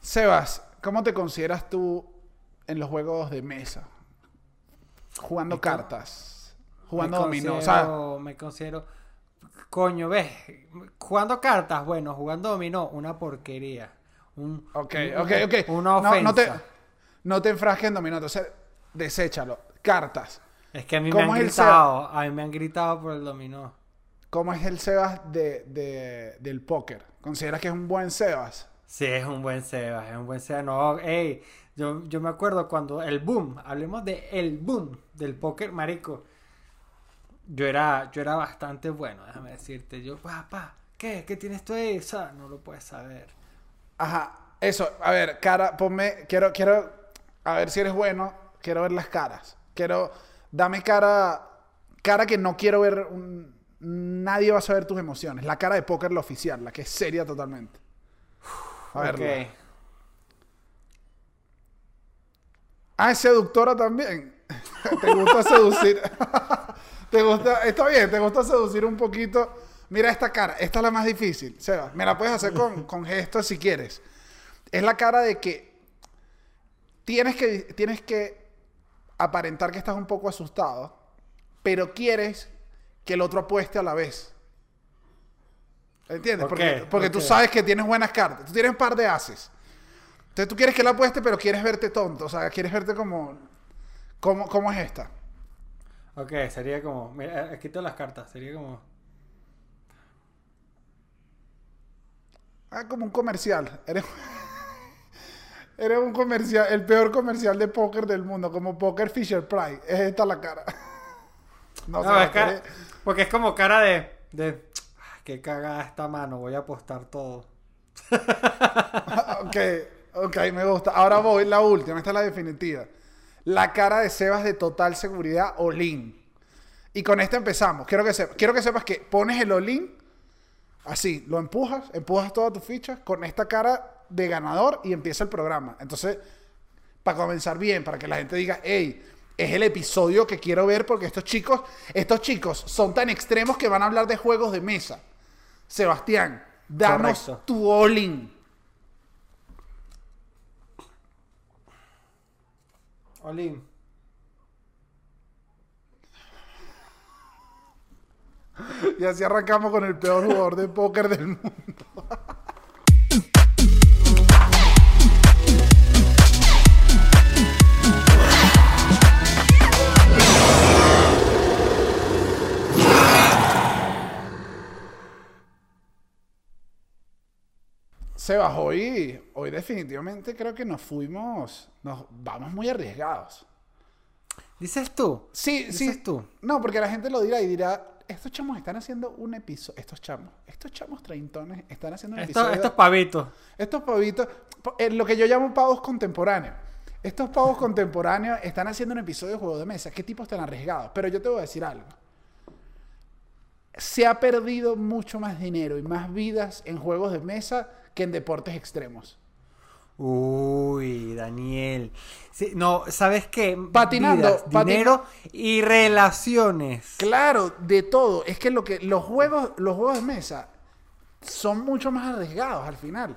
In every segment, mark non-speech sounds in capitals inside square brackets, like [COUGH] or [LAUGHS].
Sebas, ¿cómo te consideras tú en los juegos de mesa? Jugando cartas, jugando dominó, o sea, me considero. Coño, ves. Jugando cartas, bueno, jugando dominó, una porquería. Un, ok, un- ok, ok. Una ofensa. no te, no te enfrasques en dominó, entonces deséchalo. Cartas. Es que a mí me ¿Cómo han gritado. A mí me han gritado por el dominó. ¿Cómo es el Sebas de, de- del póker? ¿Consideras que es un buen Sebas? Sí, es un buen Sebas, es un buen Sebas. No, ey, yo, yo me acuerdo cuando el boom, hablemos de el boom del póker, marico. Yo era, yo era bastante bueno, déjame decirte. Yo, papá, ¿qué? ¿Qué tienes tú ahí? O sea, no lo puedes saber. Ajá, eso, a ver, cara, ponme, quiero, quiero, a ver si eres bueno, quiero ver las caras. Quiero, dame cara, cara que no quiero ver, un- nadie va a saber tus emociones. La cara de póker, la oficial, la que es seria totalmente. A ver. Ah, es seductora también. [LAUGHS] te gusta seducir. [LAUGHS] te gusta, está bien, te gusta seducir un poquito. Mira esta cara, esta es la más difícil, Seba. Me la puedes hacer con, con gestos si quieres. Es la cara de que tienes que tienes que aparentar que estás un poco asustado, pero quieres que el otro apueste a la vez. ¿Entiendes? Porque porque tú sabes que tienes buenas cartas. Tú tienes un par de haces. Entonces tú quieres que él apueste, pero quieres verte tonto. O sea, quieres verte como... ¿Cómo, cómo es esta? Ok, sería como. Mira, aquí tengo las cartas. Sería como. Ah, como un comercial. Eres, [LAUGHS] eres un comercial, el peor comercial de póker del mundo, como Poker Fisher Price. Es esta la cara. [LAUGHS] No, No, es porque es como cara de. de "Ah, qué cagada esta mano, voy a apostar todo. [LAUGHS] ok, ok, me gusta. Ahora voy, la última, esta es la definitiva. La cara de Sebas de total seguridad, all-in. Y con esta empezamos. Quiero que, quiero que sepas que pones el all-in, así, lo empujas, empujas todas tus fichas con esta cara de ganador y empieza el programa. Entonces, para comenzar bien, para que la gente diga, hey, es el episodio que quiero ver porque estos chicos, estos chicos son tan extremos que van a hablar de juegos de mesa. Sebastián, danos Correcto. tu all-in. Olin. Y así arrancamos con el peor jugador de póker del mundo. [LAUGHS] Sebas, hoy, hoy definitivamente creo que nos fuimos, nos vamos muy arriesgados. ¿Dices tú? Sí, ¿Dices sí. tú? No, porque la gente lo dirá y dirá, estos chamos están haciendo un episodio, estos chamos, estos chamos treintones están haciendo un episodio. estos pavitos. Estos pavitos, pa- eh, lo que yo llamo pavos contemporáneos. Estos pavos contemporáneos están haciendo un episodio de juego de mesa. ¿Qué tipos tan arriesgados? Pero yo te voy a decir algo. Se ha perdido mucho más dinero y más vidas en juegos de mesa que en deportes extremos. Uy, Daniel. Sí, no, ¿sabes qué? Patinando, Vidas, patin- dinero y relaciones. Claro, de todo. Es que lo que los juegos, los juegos de mesa son mucho más arriesgados al final.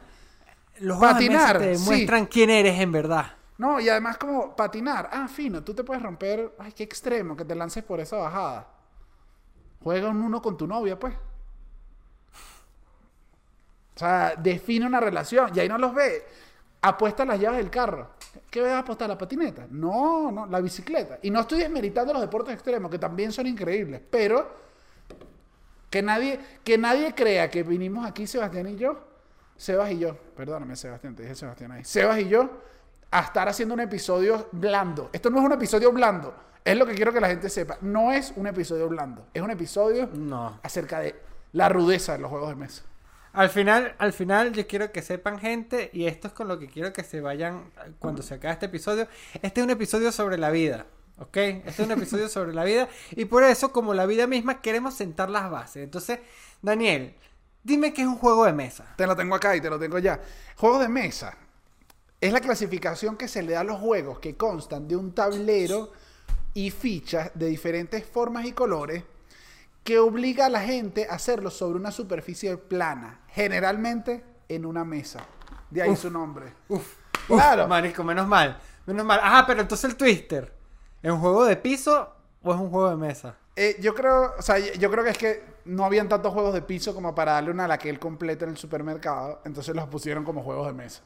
Los juegos de mesa te sí. demuestran quién eres en verdad. No, y además como patinar. Ah, fino, tú te puedes romper. Ay, qué extremo que te lances por esa bajada. Juega un uno con tu novia, pues. O sea, define una relación y ahí no los ve. Apuesta las llaves del carro. ¿Qué vas a apostar? ¿La patineta? No, no, la bicicleta. Y no estoy desmeritando los deportes extremos, que también son increíbles, pero que nadie, que nadie crea que vinimos aquí, Sebastián y yo, Sebas y yo, perdóname, Sebastián, te dije Sebastián ahí, Sebas y yo, a estar haciendo un episodio blando. Esto no es un episodio blando, es lo que quiero que la gente sepa. No es un episodio blando, es un episodio No. acerca de la rudeza de los juegos de mesa. Al final, al final yo quiero que sepan gente, y esto es con lo que quiero que se vayan cuando se acabe este episodio. Este es un episodio sobre la vida, ¿ok? Este es un episodio [LAUGHS] sobre la vida, y por eso, como la vida misma, queremos sentar las bases. Entonces, Daniel, dime qué es un juego de mesa. Te lo tengo acá y te lo tengo ya. Juegos de mesa. Es la clasificación que se le da a los juegos que constan de un tablero y fichas de diferentes formas y colores que obliga a la gente a hacerlo sobre una superficie plana, generalmente en una mesa. De ahí su nombre. Uf, Claro. uf, marico, menos mal. Menos mal. Ajá, pero entonces el Twister. ¿Es un juego de piso o es un juego de mesa? Eh, yo creo, o sea, yo creo que es que no habían tantos juegos de piso como para darle una laquel completa en el supermercado, entonces los pusieron como juegos de mesa.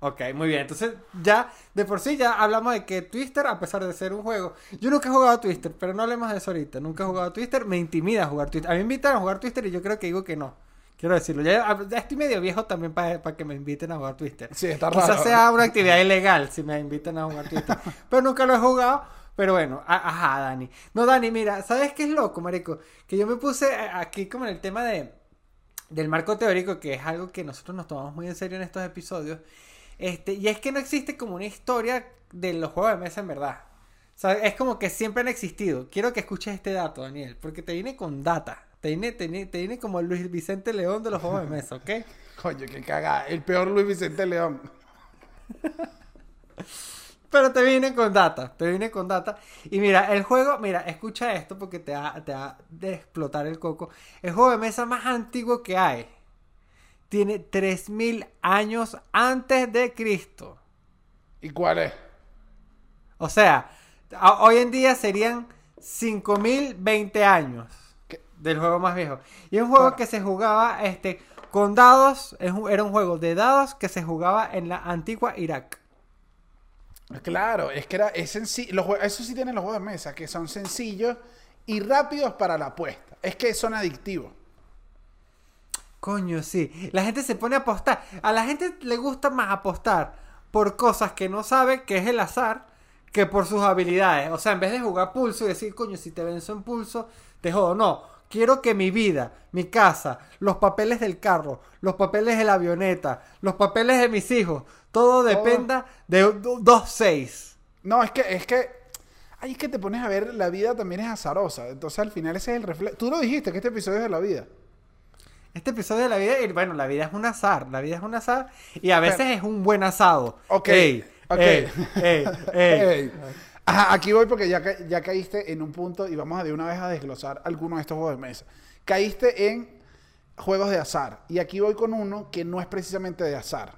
Ok, muy bien. Entonces, ya, de por sí, ya hablamos de que Twister, a pesar de ser un juego. Yo nunca he jugado a Twister, pero no hablemos de eso ahorita. Nunca he jugado a Twister. Me intimida jugar Twister. A mí me invitan a jugar Twister y yo creo que digo que no. Quiero decirlo. Ya, ya estoy medio viejo también para que me inviten a jugar Twister. Sí, está raro. Quizás sea una actividad ilegal si me invitan a jugar Twister. [LAUGHS] pero nunca lo he jugado. Pero bueno, ajá, Dani. No, Dani, mira, ¿sabes qué es loco, marico? Que yo me puse eh, aquí como en el tema de del marco teórico, que es algo que nosotros nos tomamos muy en serio en estos episodios. Este, y es que no existe como una historia de los juegos de mesa en verdad. O sea, es como que siempre han existido. Quiero que escuches este dato, Daniel, porque te viene con data. Te viene, te, viene- te viene como el Luis Vicente León de los juegos de mesa, ¿ok? [LAUGHS] Coño, qué cagada. El peor Luis Vicente León. [LAUGHS] Pero te viene con data, te viene con data. Y mira, el juego, mira, escucha esto porque te va, te va de explotar el coco. El juego de mesa más antiguo que hay tiene 3000 años antes de Cristo. ¿Y cuál es? O sea, hoy en día serían 5020 años ¿Qué? del juego más viejo. Y es un juego que se jugaba este, con dados, era un juego de dados que se jugaba en la antigua Irak. Claro, es que era, es sencillo. Eso sí tienen los juegos de mesa, que son sencillos y rápidos para la apuesta. Es que son adictivos. Coño, sí. La gente se pone a apostar. A la gente le gusta más apostar por cosas que no sabe que es el azar que por sus habilidades. O sea, en vez de jugar pulso y decir, coño, si te venzo en pulso, te jodo. No. Quiero que mi vida, mi casa, los papeles del carro, los papeles de la avioneta, los papeles de mis hijos, todo dependa de dos seis. No, es que, es que. Ay, es que te pones a ver, la vida también es azarosa. Entonces al final ese es el reflejo. Tú lo dijiste, que este episodio es de la vida. Este episodio de la vida, y bueno, la vida es un azar, la vida es un azar, y a veces Pero- es un buen asado. Ok, Ey, ok. ey. Ajá, aquí voy porque ya, ca- ya caíste en un punto y vamos a de una vez a desglosar algunos de estos juegos de mesa. Caíste en juegos de azar y aquí voy con uno que no es precisamente de azar.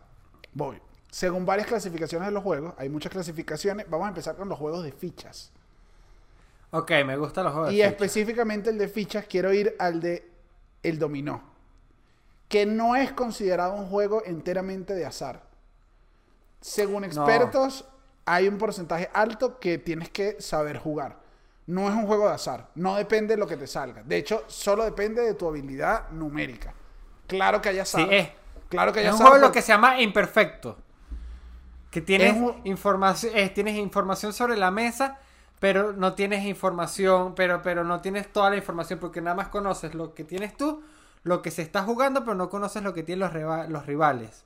Voy. Según varias clasificaciones de los juegos, hay muchas clasificaciones. Vamos a empezar con los juegos de fichas. Ok, me gustan los juegos. de Y ficha. específicamente el de fichas, quiero ir al de el dominó. Que no es considerado un juego enteramente de azar. Según expertos, hay un porcentaje alto que tienes que saber jugar. No es un juego de azar. No depende de lo que te salga. De hecho, solo depende de tu habilidad numérica. Claro que hay azar. Sí, es. Claro que hay Es un juego lo que se llama imperfecto. Que tienes un- información, eh, tienes información sobre la mesa, pero no tienes información, pero, pero no tienes toda la información porque nada más conoces lo que tienes tú, lo que se está jugando, pero no conoces lo que tienen los, los rivales.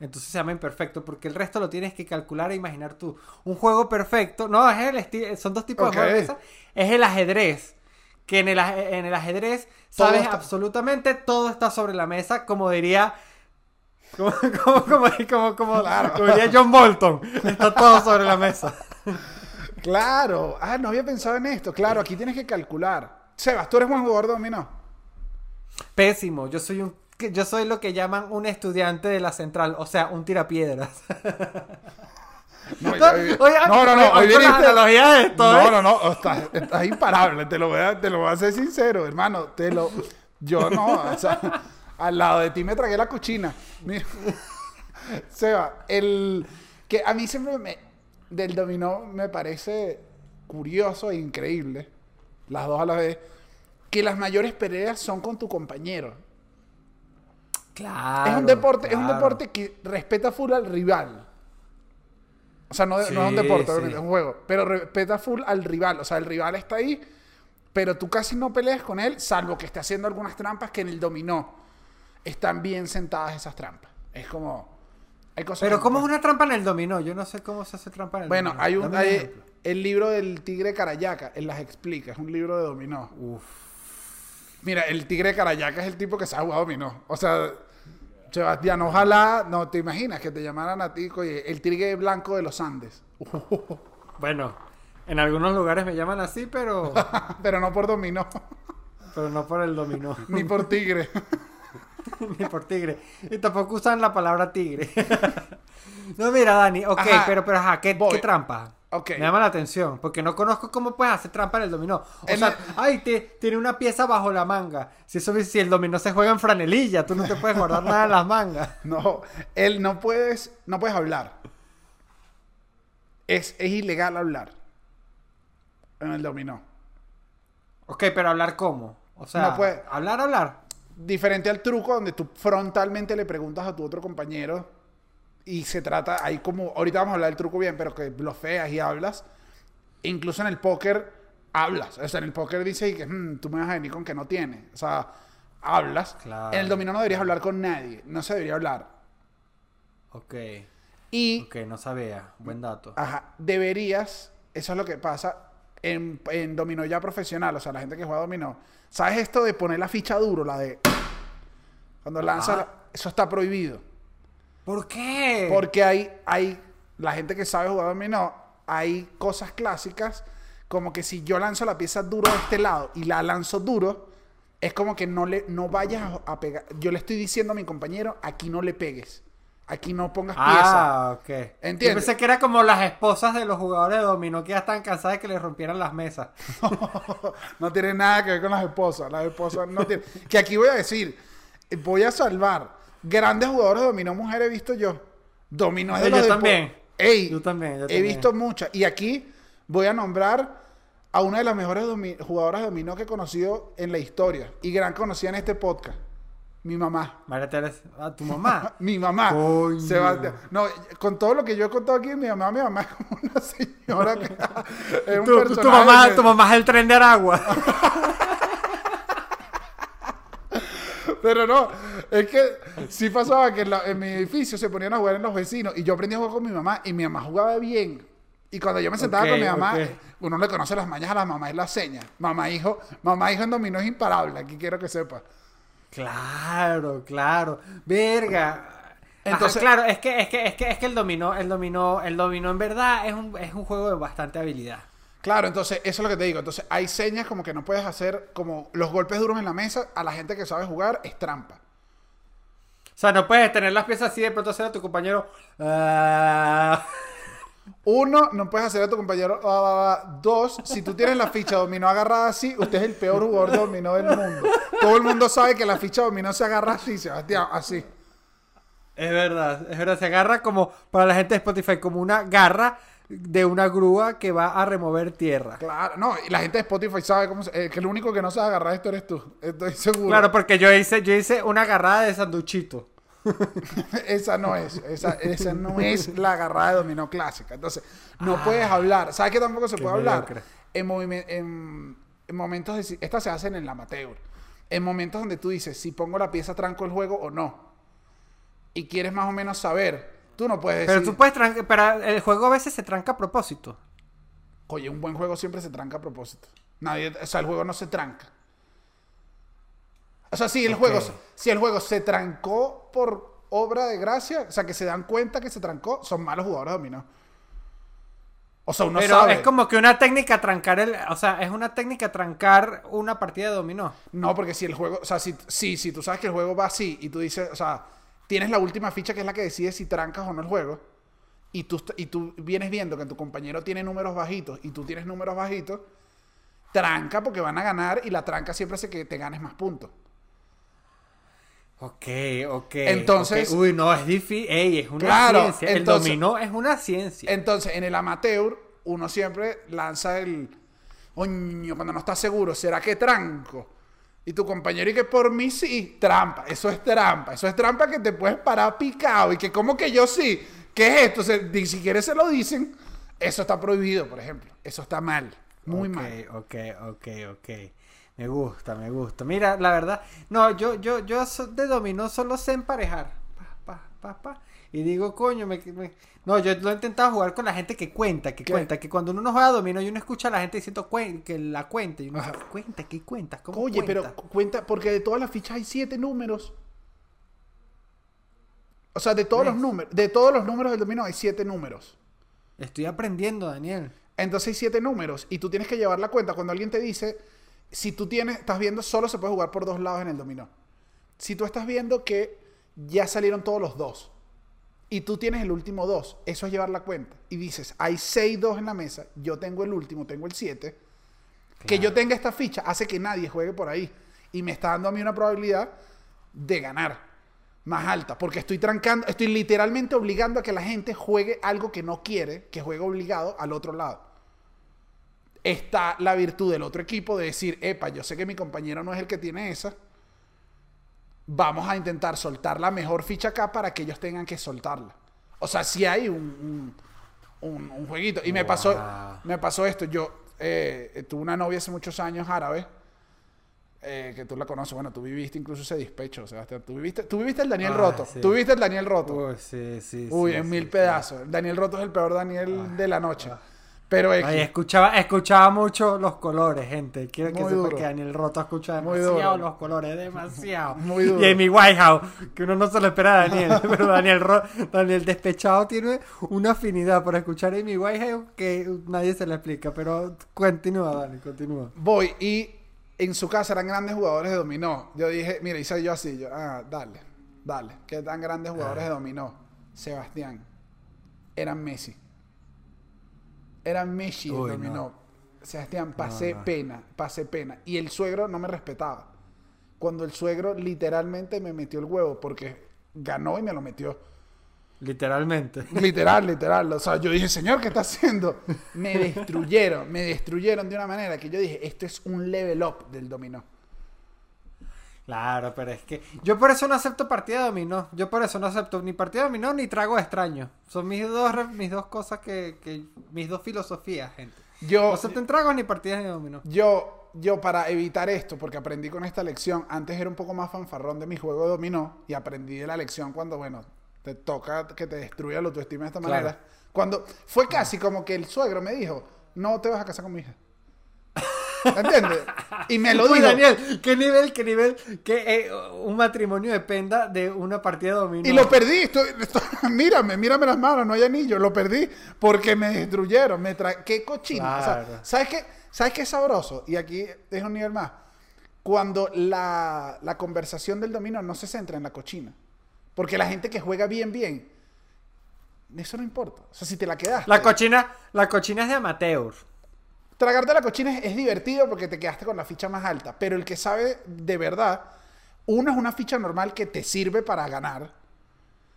Entonces se llama imperfecto porque el resto lo tienes que calcular e imaginar tú. Un juego perfecto, no, es el esti- son dos tipos de juegos. Es el ajedrez. Que en el, aje- en el ajedrez sabes está- absolutamente todo está sobre la mesa, como diría [LAUGHS] como, como, como, como, como- Claro. como diría John Bolton. Está todo sobre la mesa. Claro. Ah, no había pensado en esto. Claro, aquí tienes que calcular. Sebas, tú eres buen jugador dominó. Pésimo. Yo soy un yo soy lo que llaman un estudiante de la central, o sea, un tirapiedras. No, [LAUGHS] No, no, no, hoy viniste- de esto, No, ¿eh? no, no, estás, estás imparable, te lo, voy a, te lo voy a ser sincero, hermano, te lo, yo no, o sea, al lado de ti me tragué la cochina. Mira, [LAUGHS] Seba, el, que a mí siempre me, del dominó me parece curioso e increíble, las dos a la vez, que las mayores peleas son con tu compañero. Claro. es un deporte, es un deporte que respeta full al rival. O sea, no, no es un deporte, sí. es un juego. Pero respeta full al rival. O sea, el rival está ahí, pero tú casi no peleas con él, salvo que esté haciendo algunas trampas que en el dominó están bien sentadas esas trampas. Es como. Hay cosas Pero ¿cómo es una trampa en el dominó? Yo no sé cómo se hace trampa en el Bueno, dominó. hay un. Hay- el libro del tigre Carayaca, él las explica. Es un libro de dominó. Uf. Mira, el tigre Carayaca es el tipo que se ha jugado dominó. O sea, Sebastián, ojalá, no te imaginas que te llamaran a ti, oye, el tigre blanco de los Andes. [LAUGHS] Bueno, en algunos lugares me llaman así, pero [LAUGHS] Pero no por dominó. pero no por el dominó. [LAUGHS] Ni por tigre. Ni por tigre. Y tampoco usan la palabra tigre. no, mira, Dani, ok, Ajá. pero, pero, ajá, ¿qué, qué trampa? Ok. Me llama la atención, porque no conozco cómo puedes hacer trampa en el dominó. O En sea, el- ay, te- tiene una pieza bajo la manga. Si eso si el dominó se juega en franelilla, tú no te puedes guardar nada en las mangas. [LAUGHS] No, él no puedes, no puedes hablar. Es, es ilegal hablar. En el dominó. Ok, pero hablar cómo? O sea, No puede. hablar, hablar. Diferente al truco donde tú frontalmente le preguntas a tu otro compañero y se trata, ahí como, ahorita vamos a hablar del truco bien, pero que bloqueas y hablas. Incluso en el póker hablas. O sea, en el póker dices y que "Mm, tú me vas a venir con que no tiene. O sea, hablas. Claro. En el dominó no deberías hablar con nadie. No se debería hablar. Ok, Y ok, no sabía. Buen dato. Ajá, deberías, eso es lo que pasa en, en dominó ya profesional, o sea, la gente que juega dominó. ¿Sabes esto de poner la ficha duro, la de cuando lanza, la- eso está prohibido, ¿Por qué? porque hay hay la gente que sabe jugar dominó, hay cosas clásicas como que si yo lanzo la pieza duro de este lado y la lanzo duro, es como que no le no vayas a, a pegar. Yo le estoy diciendo a mi compañero, aquí no le pegues. Aquí no pongas pieza. Ah, ok. ¿Entiendes? Yo pensé que era como las esposas de los jugadores de dominó que ya estaban cansadas de que les rompieran las mesas. [LAUGHS] no tiene nada que ver con las esposas. Las esposas no tienen. Que aquí voy a decir, voy a salvar. Grandes jugadores de dominó mujer he visto yo. Dominó es de Yo los también. Ey, Yo también, yo he también. visto muchas. Y aquí voy a nombrar a una de las mejores jugadoras de dominó que he conocido en la historia. Y gran conocida en este podcast. Mi mamá. María Teresa, ah, tu mamá. [LAUGHS] Mi mamá. Coño. Sebastián. No, con todo lo que yo he contado aquí, mi mamá, mi mamá es como una señora que [LAUGHS] es un tu, mamá, que- tu mamá es el tren de Aragua. [LAUGHS] Pero no, es que sí pasaba que en, la- en mi edificio se ponían a jugar en los vecinos y yo aprendí a jugar con mi mamá y mi mamá jugaba bien. Y cuando yo me sentaba con mi mamá, uno le conoce las mañas a las mamás y las señas. Mamá hijo, mamá hijo en dominó es imparable, aquí quiero que sepa. Claro, claro. Verga. Entonces- Entonces, claro, es que, es que, es que, es que el dominó, el dominó, el dominó en verdad es un, es un juego de bastante habilidad. Claro, entonces eso es lo que te digo. Entonces hay señas como que no puedes hacer, como los golpes duros en la mesa, a la gente que sabe jugar es trampa. O sea, no puedes tener las piezas así de pronto hacer a tu compañero. ah, Uno, no puedes hacer a tu compañero. ah. Dos, si tú tienes la ficha dominó agarrada así, usted es el peor jugador de dominó del mundo. Todo el mundo sabe que la ficha dominó se agarra así, Sebastián, así. Es verdad, es verdad. Se agarra como, para la gente de Spotify, como una garra de una grúa que va a remover tierra. Claro, no, y la gente de Spotify sabe cómo se- eh, que el único que no sabe agarrar esto eres tú. Estoy seguro. Claro, porque yo hice, yo hice una agarrada de sanduchito. [LAUGHS] esa no es, esa, esa no es la agarrada de dominó clásica. Entonces, no puedes hablar. ¿Sabes qué tampoco se puede hablar? En, en, en momentos de... Estas se hacen en la amateur. En momentos donde tú dices, si pongo la pieza tranco el juego o no. Y quieres más o menos saber. Tú no puedes Pero decir... tú puedes trancar, pero el juego a veces se tranca a propósito. Oye, un buen juego siempre se tranca a propósito. Nadie, o sea, el juego no se tranca. O sea, si el juego, si el juego se trancó por obra de gracia, o sea, que se dan cuenta que se trancó, son malos jugadores de dominó. O sea, uno pero sabe. es como que una técnica trancar el, o sea, es una técnica trancar una partida de dominó. No, porque si el juego, o sea, si, si, si tú sabes que el juego va así y tú dices, o sea, tienes la última ficha que es la que decide si trancas o no el juego, y tú, y tú vienes viendo que tu compañero tiene números bajitos y tú tienes números bajitos, tranca porque van a ganar y la tranca siempre hace que te ganes más puntos. Ok, ok. Entonces-. Uy, no, es difícil. Ey, es una Claro, ciencia. entonces- el dominó es una ciencia. Entonces, en el amateur, uno siempre lanza el. Oño, cuando no estás seguro, ¿será que tranco? Y tu compañero, y que por mí sí, trampa. Eso es trampa. Eso es trampa que te puedes parar picado. Y que, como que yo sí? ¿Qué es esto? Se- ni siquiera se lo dicen. Eso está prohibido, por ejemplo. Eso está mal. Muy mal. Ok, ok, ok. Me gusta, me gusta. Mira, la verdad, no, yo, yo, yo de dominó solo sé emparejar. Pa, pa, pa, pa. Y digo, coño, me, me- no, yo lo he intentado jugar con la gente que cuenta, que ¿Qué? cuenta, que cuando uno no juega dominó y uno escucha a la gente diciendo cuen- que la cuente, y uno dice, cuenta, ¿qué cuentas? ¿Cómo Oye, pero cuenta? cu- cuenta, porque de todas las fichas hay siete números. O sea, de todos los números, de todos los números del dominó hay siete números. Estoy aprendiendo, Daniel. Entonces hay siete números y tú tienes que llevar la cuenta. Cuando alguien te dice, si tú tienes, estás viendo, solo se puede jugar por dos lados en el dominó. Si tú estás viendo que ya salieron todos los dos y tú tienes el último dos, eso es llevar la cuenta. Y dices, hay seis dos en la mesa, yo tengo el último, tengo el siete. Que yo tenga esta ficha hace que nadie juegue por ahí. Y me está dando a mí una probabilidad de ganar más alta. Porque estoy trancando, estoy literalmente obligando a que la gente juegue algo que no quiere, que juegue obligado al otro lado. Está la virtud del otro equipo de decir, epa, yo sé que mi compañero no es el que tiene esa. Vamos a intentar soltar la mejor ficha acá para que ellos tengan que soltarla. O sea, si hay un, un, un- un jueguito. Y me pasó, me pasó esto. Yo eh, tuve una novia hace muchos años árabe. eh, que tú la conoces. Bueno, tú viviste incluso ese despecho, Sebastián. Tú viviste, tú viviste el Daniel Ah, Roto. sí. Tú viviste el Daniel Roto. Uy, sí, sí. Uy, sí, en sí, mil sí. pedazos. El Daniel Roto es el peor Daniel de la noche. Pero es Ay, escuchaba, escuchaba mucho los colores, gente. Quiero que sepa que Daniel Roto escucha demasiado los colores, demasiado. [LAUGHS] Muy duro. Y Amy Whitehouse, que uno no se lo espera a Daniel, [LAUGHS] pero Daniel, Ro- Daniel Despechado tiene una afinidad por escuchar a Amy Whitehouse que nadie se le explica. Pero continúa, Dani, continúa. voy y en su casa eran grandes jugadores de dominó. Yo dije, mira, hice yo así. Yo, ah, dale, dale. ¿Qué tan grandes jugadores de dominó? Sebastián. Eran Messi. Eran Messi el dominó. no. Sebastián, pasé no. pena, pasé pena. Y el suegro no me respetaba. Cuando el suegro literalmente me metió el huevo porque ganó y me lo metió. Literalmente. [LAUGHS] Literal, literal. O sea, yo dije, señor, ¿qué está haciendo? Me destruyeron, me destruyeron de una manera que yo dije, esto es un level up del dominó. Claro, pero es que yo por eso no acepto partida de dominó. Yo por eso no acepto ni partida de dominó ni trago extraño. Son mis dos, mis dos cosas que, que mis dos filosofías, gente. No Yo, acepten tragos ni partidas de dominó. yo, yo para evitar esto, porque aprendí con esta lección, antes era un poco más fanfarrón de mi juego de dominó y aprendí de la lección cuando, bueno, te toca que te destruya la autoestima de esta Claro. manera. Cuando fue casi como que el suegro me dijo, no te vas a casar con mi hija. ¿Entiendes? Y me lo dijo. Daniel, ¿qué nivel, qué nivel que eh, un matrimonio dependa de una partida de dominó? Y lo perdí. Estoy, estoy- [LAUGHS] mírame, mírame las manos, no hay anillo. Lo perdí porque me destruyeron. Me tra... Qué cochino. O sea, Claro. ¿sabes, qué? ¿Sabes qué es sabroso? Y aquí es un nivel más. Cuando la, la conversación del dominó no se centra en la cochina. Porque la gente que juega bien, bien, eso no importa. O sea, si te la quedaste. La cochina, la cochina es de amateur. Tragarte la cochina es, divertido porque te quedaste con la ficha más alta, pero el que sabe de verdad, uno es una ficha normal que te sirve para ganar.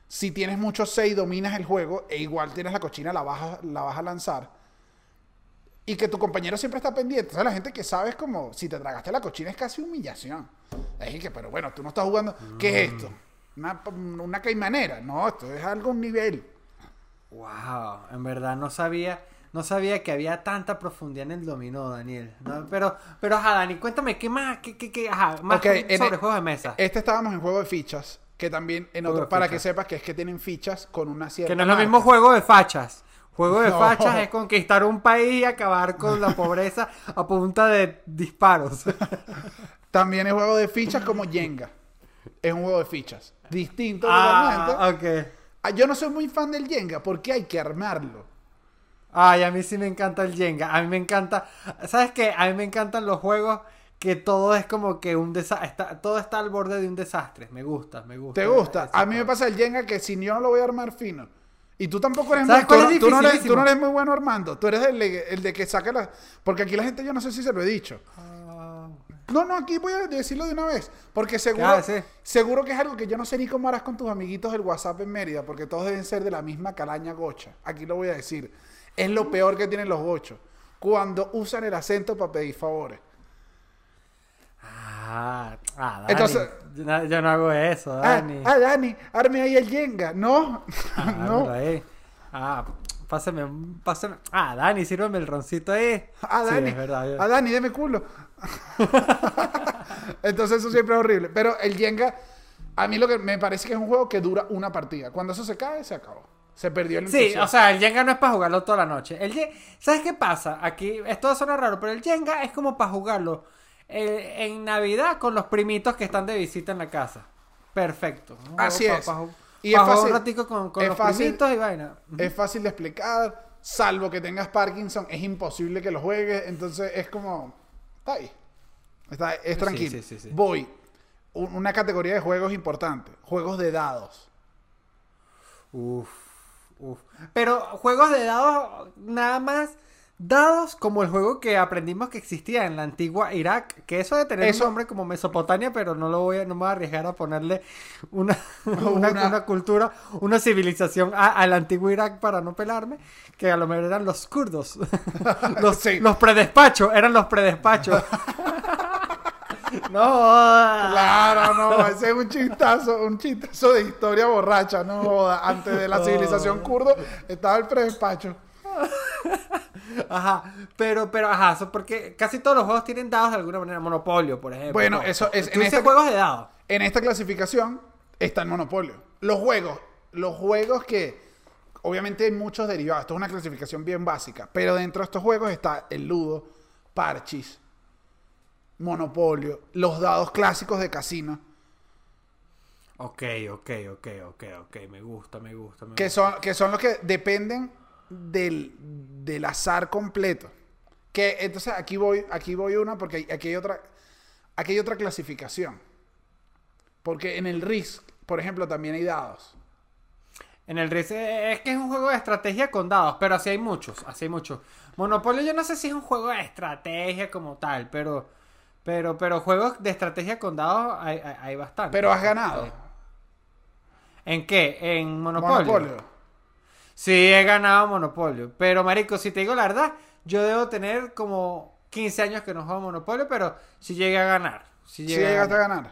Si tienes muchos 6, dominas el juego e igual tienes la cochina, la vas a, la a lanzar. Y que tu compañero siempre está pendiente. O sea, la gente que sabe es como, si te tragaste la cochina es casi humillación. Es que, pero bueno, tú no estás jugando. ¿Qué es esto? Una, una caimanera. No, esto es algo un nivel. Wow, en verdad no sabía, no sabía que había tanta profundidad en el dominó, Daniel. ¿no? Pero, pero ajá, Dani, cuéntame, ¿qué más, qué, qué, qué- ajá, más Ok, sobre el- juegos de mesa? Este estábamos en juego de fichas, que también en otro, para fichas. que sepas que es que tienen fichas con una cierta Que no es lo marca. mismo juego de fachas. Juego de No. fachas es conquistar un país y acabar con la [LAUGHS] pobreza a punta de disparos. [LAUGHS] También es juego de fichas como Jenga. Es un juego de fichas. Distinto ah, totalmente. Ah, Yo no soy muy fan del Jenga porque hay que armarlo. Ay, a mí sí me encanta el Jenga. A mí me encanta. ¿Sabes qué? A mí me encantan los juegos que todo es como que un desastre. Todo está al borde de un desastre. Me gusta, me gusta. ¿Te gusta? A mí me pasa el Jenga que si yo no lo voy a armar fino. Y tú tampoco eres ¿Sabes muy, cuál tú, no- tú no eres, dificilísimo? tú no eres muy bueno armando. Tú eres el, de- el de que saca las... Porque aquí la gente, yo no sé si se lo he dicho. Ah, No, no, aquí voy a decirlo de una vez. Porque seguro, Ah, seguro que es algo que yo no sé ni cómo harás con tus amiguitos del WhatsApp en Mérida, porque todos deben ser de la misma calaña gocha. Aquí lo voy a decir. Es lo peor que tienen los gochos. Cuando usan el acento para pedir favores. Ah, ah, Dani. Entonces- yo, no, yo no hago eso, Ah, Dani. ah, Dani, arme ahí el Jenga. No, Ah, [LAUGHS] no. ahí. Ah, pásame, pásame. Ah, Dani, sírveme el roncito ahí. Ah, Sí, Dani, es verdad, yo- ah, Dani, deme culo. [LAUGHS] Entonces eso siempre es horrible. Pero el Jenga, a mí lo que me parece que es un juego que dura una partida. Cuando eso se cae, se acabó. Se perdió el Sí, o sea, el Jenga no es para jugarlo toda la noche. El Ye- ¿Sabes qué pasa? Aquí, esto suena raro, pero el Jenga es como para jugarlo eh, en Navidad con los primitos que están de visita en la casa. Perfecto. Así es. pa- pa- Y es fácil- un ratico con, los fácil- primitos y vaina. Es fácil de explicar, salvo que tengas Parkinson, es imposible que lo juegues, entonces es como, está ahí. Está, es tranquilo. sí, sí, sí. Voy. Un- Una categoría de juegos importante. Juegos de dados. Uf, uf. Pero juegos de dados, nada más dados como el juego que aprendimos que existía en la antigua Irak, que eso de tener Eso- un nombre como Mesopotamia, pero no lo voy a, no me voy a arriesgar a ponerle una, [LAUGHS] una, Una- una cultura, una civilización a- al antiguo Irak para no pelarme, que a lo mejor eran los kurdos. [LAUGHS] los, [LAUGHS] Sí. los predespachos, eran los predespachos. No. Claro, no, ese es un chistazo, un chistazo de historia borracha, no joda. Antes de la civilización kurdo estaba el predespacho. Ajá, pero, pero, ajá, eso porque casi todos los juegos tienen dados de alguna manera. Monopolio, por ejemplo. Bueno, No. eso es- Tú en esta- juegos de dados. En esta clasificación está el monopolio. Los juegos, los juegos que obviamente hay muchos derivados. Esto es una clasificación bien básica, pero dentro de estos juegos está el ludo, parchis, monopolio, los dados clásicos de casino, Ok, ok, ok, ok, ok. Me gusta, me gusta. Me que gusta. son, que son los que dependen del, del azar completo. Que entonces aquí voy, aquí voy una porque aquí hay otra, aquí hay otra clasificación. Porque en el Risk, por ejemplo, también hay dados. En el Risk eh, es que es un juego de estrategia con dados, pero así hay muchos, así hay muchos. Monopolio yo no sé si es un juego de estrategia como tal, pero pero pero juegos de estrategia con dados hay, hay, hay bastante. Pero has ganado. ¿En qué? En Monopolio. Monopolio. Sí, he ganado Monopolio. Pero, marico, si te digo la verdad, yo debo tener como 15 años que no juego Monopolio, pero sí llegué a ganar. Sí, Si a llegaste a ganar. ganar.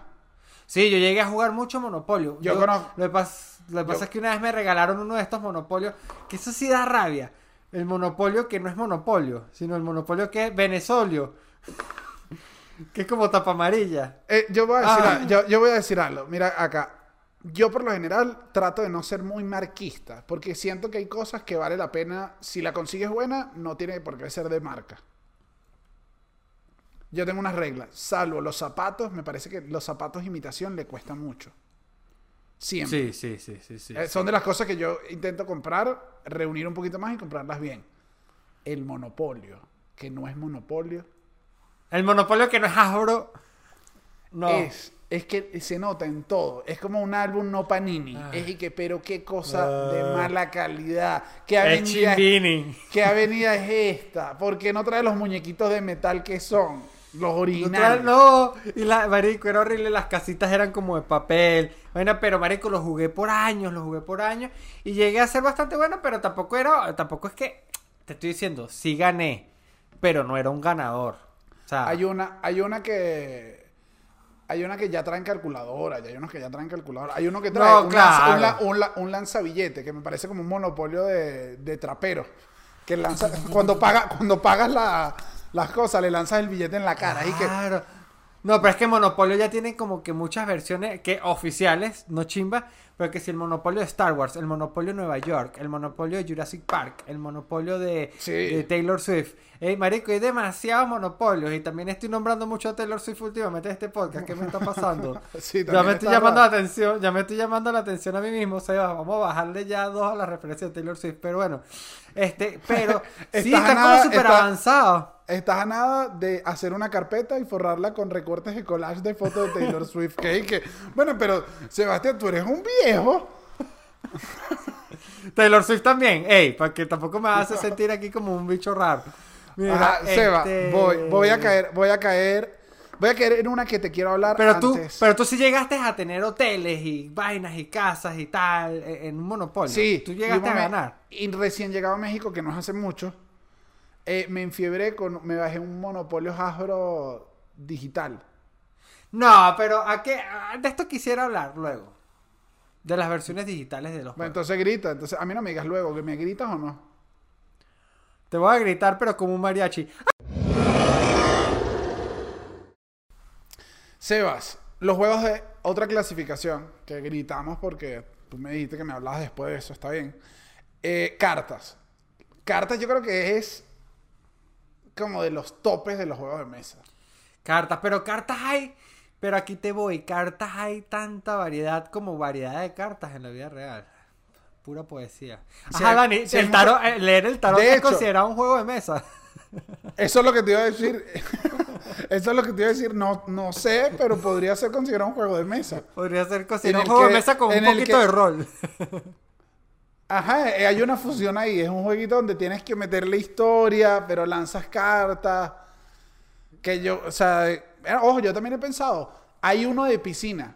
Sí, yo llegué a jugar mucho Monopolio. Yo conozco- Lo que, pas- lo que pasa yo- es que una vez me regalaron uno de estos Monopolios, que eso sí da rabia. El Monopolio que no es Monopolio, sino el Monopolio que es Venesolio. Que es como tapa amarilla. Eh, yo, voy a decir, Ah. yo, yo voy a decir algo. Mira acá. Yo por lo general trato de no ser muy marquista, porque siento que hay cosas que vale la pena, si la consigues buena, no tiene por qué ser de marca. Yo tengo unas reglas, salvo los zapatos, me parece que los zapatos imitación le cuestan mucho. Siempre. Sí, sí, sí, sí, sí. Eh, son de las cosas que yo intento comprar, reunir un poquito más y comprarlas bien. El monopolio, que no es monopolio, El Monopolio que no es Hasbro. No. Es, es que se nota en todo. Es como un álbum no panini. Ah. Es y que, pero qué cosa Ah. de mala calidad. ¿Qué avenida, es. ¿Qué avenida es esta? Porque no trae los muñequitos de metal que son. Los No, originales. no, y la, marico, era horrible, las casitas eran como de papel. Bueno, pero marico, lo jugué por años, lo jugué por años. Y llegué a ser bastante bueno, pero tampoco era, tampoco es que, te estoy diciendo, sí gané, pero no era un ganador. Sea, Hay una, hay una que. Hay una que ya traen calculadora, hay unos que ya traen calculadora. Hay uno que trae No, un, claro. lanza- un la- un la- un lanzabillete, que me parece como un monopolio de, de trapero. Que lanza, cuando, paga, cuando pagas la- las cosas, le lanzas el billete en la cara. Y que, Claro. No, pero es que Monopolio ya tiene como que muchas versiones que oficiales, no chimba, pero que si el Monopolio de Star Wars, el Monopolio de Nueva York, el Monopolio de Jurassic Park, el Monopolio de, Sí. de Taylor Swift. Ey, marico, hay demasiados monopolios y también estoy nombrando mucho a Taylor Swift últimamente en este podcast. ¿Qué me está pasando? [LAUGHS] Sí, ya me estoy llamando la atención, ya me estoy llamando la atención a mí mismo. O sea, vamos a bajarle ya dos a la referencia de Taylor Swift. Pero bueno, este, pero [LAUGHS] sí, está como súper avanzado. Estás a nada de hacer una carpeta y forrarla con recortes de collage de fotos de Taylor [LAUGHS] Swift. Que, bueno, pero Sebastián, tú eres un viejo. [LAUGHS] Taylor Swift también, ey, para que tampoco me hace sentir aquí como un bicho raro. Mira, Ajá, Seba, este- voy, voy a caer, voy a caer, voy a caer en una que te quiero hablar Pero tú, antes. pero tú sí llegaste a tener hoteles y vainas y casas y tal e- en un monopolio. sí, Tú llegaste a ganar. Y recién llegado a México, que no es hace mucho, eh, me enfiebré con, me bajé un monopolio Hasbro digital. No, pero ¿a qué? a- De esto quisiera hablar luego. De las versiones digitales de los Bueno, juegos. entonces grita, entonces a mí no me digas luego, que me gritas o no. Te voy a gritar, pero como un mariachi. Sebas, los juegos de otra clasificación, que gritamos porque tú me dijiste que me hablabas después de eso, está bien. Eh, cartas. Cartas yo creo que es como de los topes de los juegos de mesa. Cartas, pero cartas hay. Pero aquí te voy. Cartas hay tanta variedad como variedad de cartas en la vida real. Pura poesía. Sí, Ajá, Dani, el tarot, eh, leer el tarot es hecho- considerado un juego de mesa. [LAUGHS] Eso es lo que te iba a decir. [LAUGHS] Eso es lo que te iba a decir. No, no sé, pero podría ser considerado un juego de mesa. Podría ser considerado un juego de mesa con un poquito que- de rol. [LAUGHS] Ajá, eh, hay una fusión ahí. Es un jueguito donde tienes que meterle historia, pero lanzas cartas. Que yo, o sea, eh, ojo, yo también he pensado. Hay uno de piscina.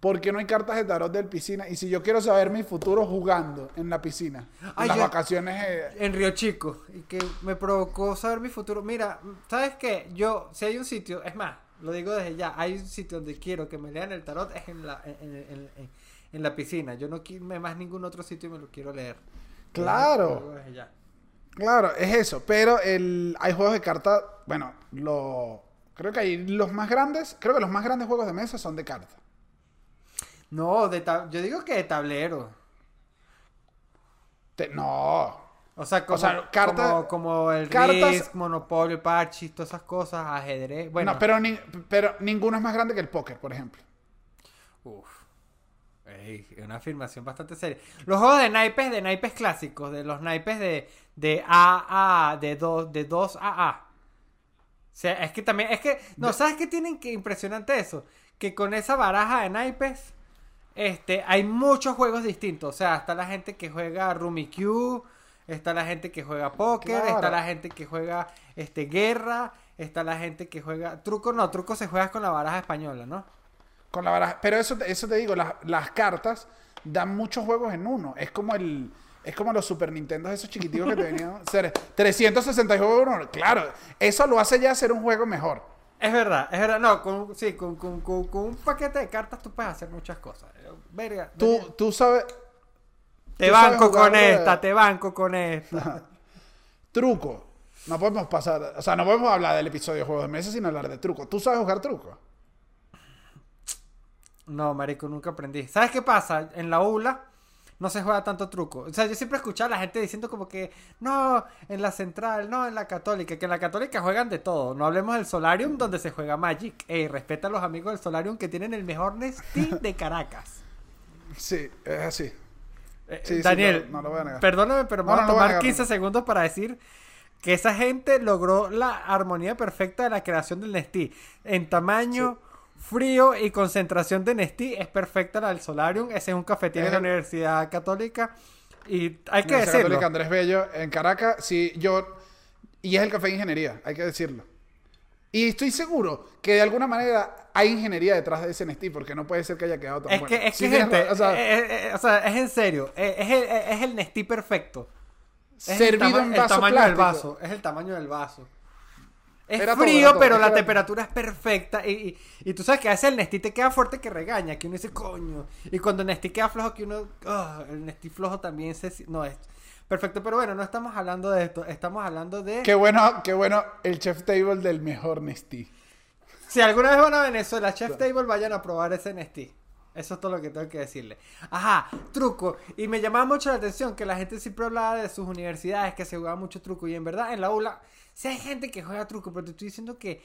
¿Por qué no hay cartas de tarot del piscina? Y si yo quiero saber mi futuro jugando en la piscina, en Ay, las yo- vacaciones. eh, En Río Chico. Y que me provocó saber mi futuro. Mira, ¿sabes qué? Yo, si hay un sitio, es más, lo digo desde ya, hay un sitio donde quiero que me lean el tarot, es en la, en, en- en- en la piscina. Yo no quiero más ningún otro sitio y me lo quiero leer. Claro. Ya. Claro, es eso. Pero el, hay juegos de cartas. Bueno, lo, creo que hay los más grandes. Creo que los más grandes juegos de mesa son de cartas. No, de tab- yo digo que de tablero. Te- no. O sea, como, sea, carta- como, como el cartas- Risk, Monopolio, Parchis, todas esas cosas, ajedrez. Bueno, No, pero, ni- pero ninguno es más grande que el póker, por ejemplo. Uf. Ey, es una afirmación bastante seria. Los juegos de naipes, de naipes clásicos, de los naipes de, de A a, de 2 de 2 a A. O sea, es que también, es que, no, ¿sabes qué tienen que impresionante eso? Que con esa baraja de naipes, este, hay muchos juegos distintos. O sea, está la gente que juega Rummy Q, está la gente que juega póker, Claro. está la gente que juega este guerra, está la gente que juega truco, no, truco se juega con la baraja española, ¿no? Con la baraja. Pero eso, te- eso te digo, las, las cartas dan muchos juegos en uno. Es como el. Es como los Super Nintendo, esos chiquiticos que te venían. [LAUGHS] ser 360 juegos en uno. Claro, eso lo hace ya ser un juego mejor. Es verdad, es verdad. No, con, sí, con, con, con, con un paquete de cartas tú puedes hacer muchas cosas. Verga, Tú, tú sabes. te tú banco con de- esta, te banco con esta. [LAUGHS] Truco. No podemos pasar. O sea, no podemos hablar del episodio de juegos de mesa sin hablar de truco. ¿Tú sabes jugar truco? No, marico, nunca aprendí. ¿Sabes qué pasa? En la ULA no se juega tanto truco. O sea, yo siempre escuchaba a la gente diciendo como que, no, en la central, no, en la católica, que en la católica juegan de todo. No hablemos del Solarium donde se juega Magic. Ey, respeta a los amigos del Solarium que tienen el mejor Nesti de Caracas. [LAUGHS] Sí, es así. Eh, Sí, sí, Daniel, no- no lo voy a negar. perdóname, pero me No, voy a voy tomar negar, 15 no. segundos para decir que esa gente logró la armonía perfecta de la creación del Nestí. En tamaño, frío y concentración de Nestí es perfecta la del Solarium. Ese es un cafetín de la el- Universidad Católica. Y hay que Universidad decirlo. Católica Andrés Bello en Caracas, sí, yo. Y es el café de ingeniería, hay que decirlo. Y estoy seguro que de alguna manera hay ingeniería detrás de ese Nestí, porque no puede ser que haya quedado tan Es bueno. que, es Sí que gente, o sea, eh, eh, eh, o sea, es en serio. eh, es, el, es el Nestí perfecto. Es el servido tama- en el vaso tamaño del plástico. vaso. Es el tamaño del vaso. Es Era frío, todo, pero la temperatura es perfecta. Y, y, y tú sabes que a veces el Nestí te queda fuerte que regaña, que uno dice coño. Y cuando el Nestí queda flojo, que uno. ah, el Nestí flojo también se. No es. Perfecto, pero bueno, no estamos hablando de esto. Estamos hablando de. Qué bueno, qué bueno el chef table del mejor Nestí. Si alguna vez van a Venezuela, Chef Table, vayan a probar ese Nestí. Eso es todo lo que tengo que decirle. Ajá, truco. Y me llamaba mucho la atención que la gente siempre hablaba de sus universidades, que se jugaba mucho truco. Y en verdad, en la ULA, sí hay gente que juega truco, pero te estoy diciendo que,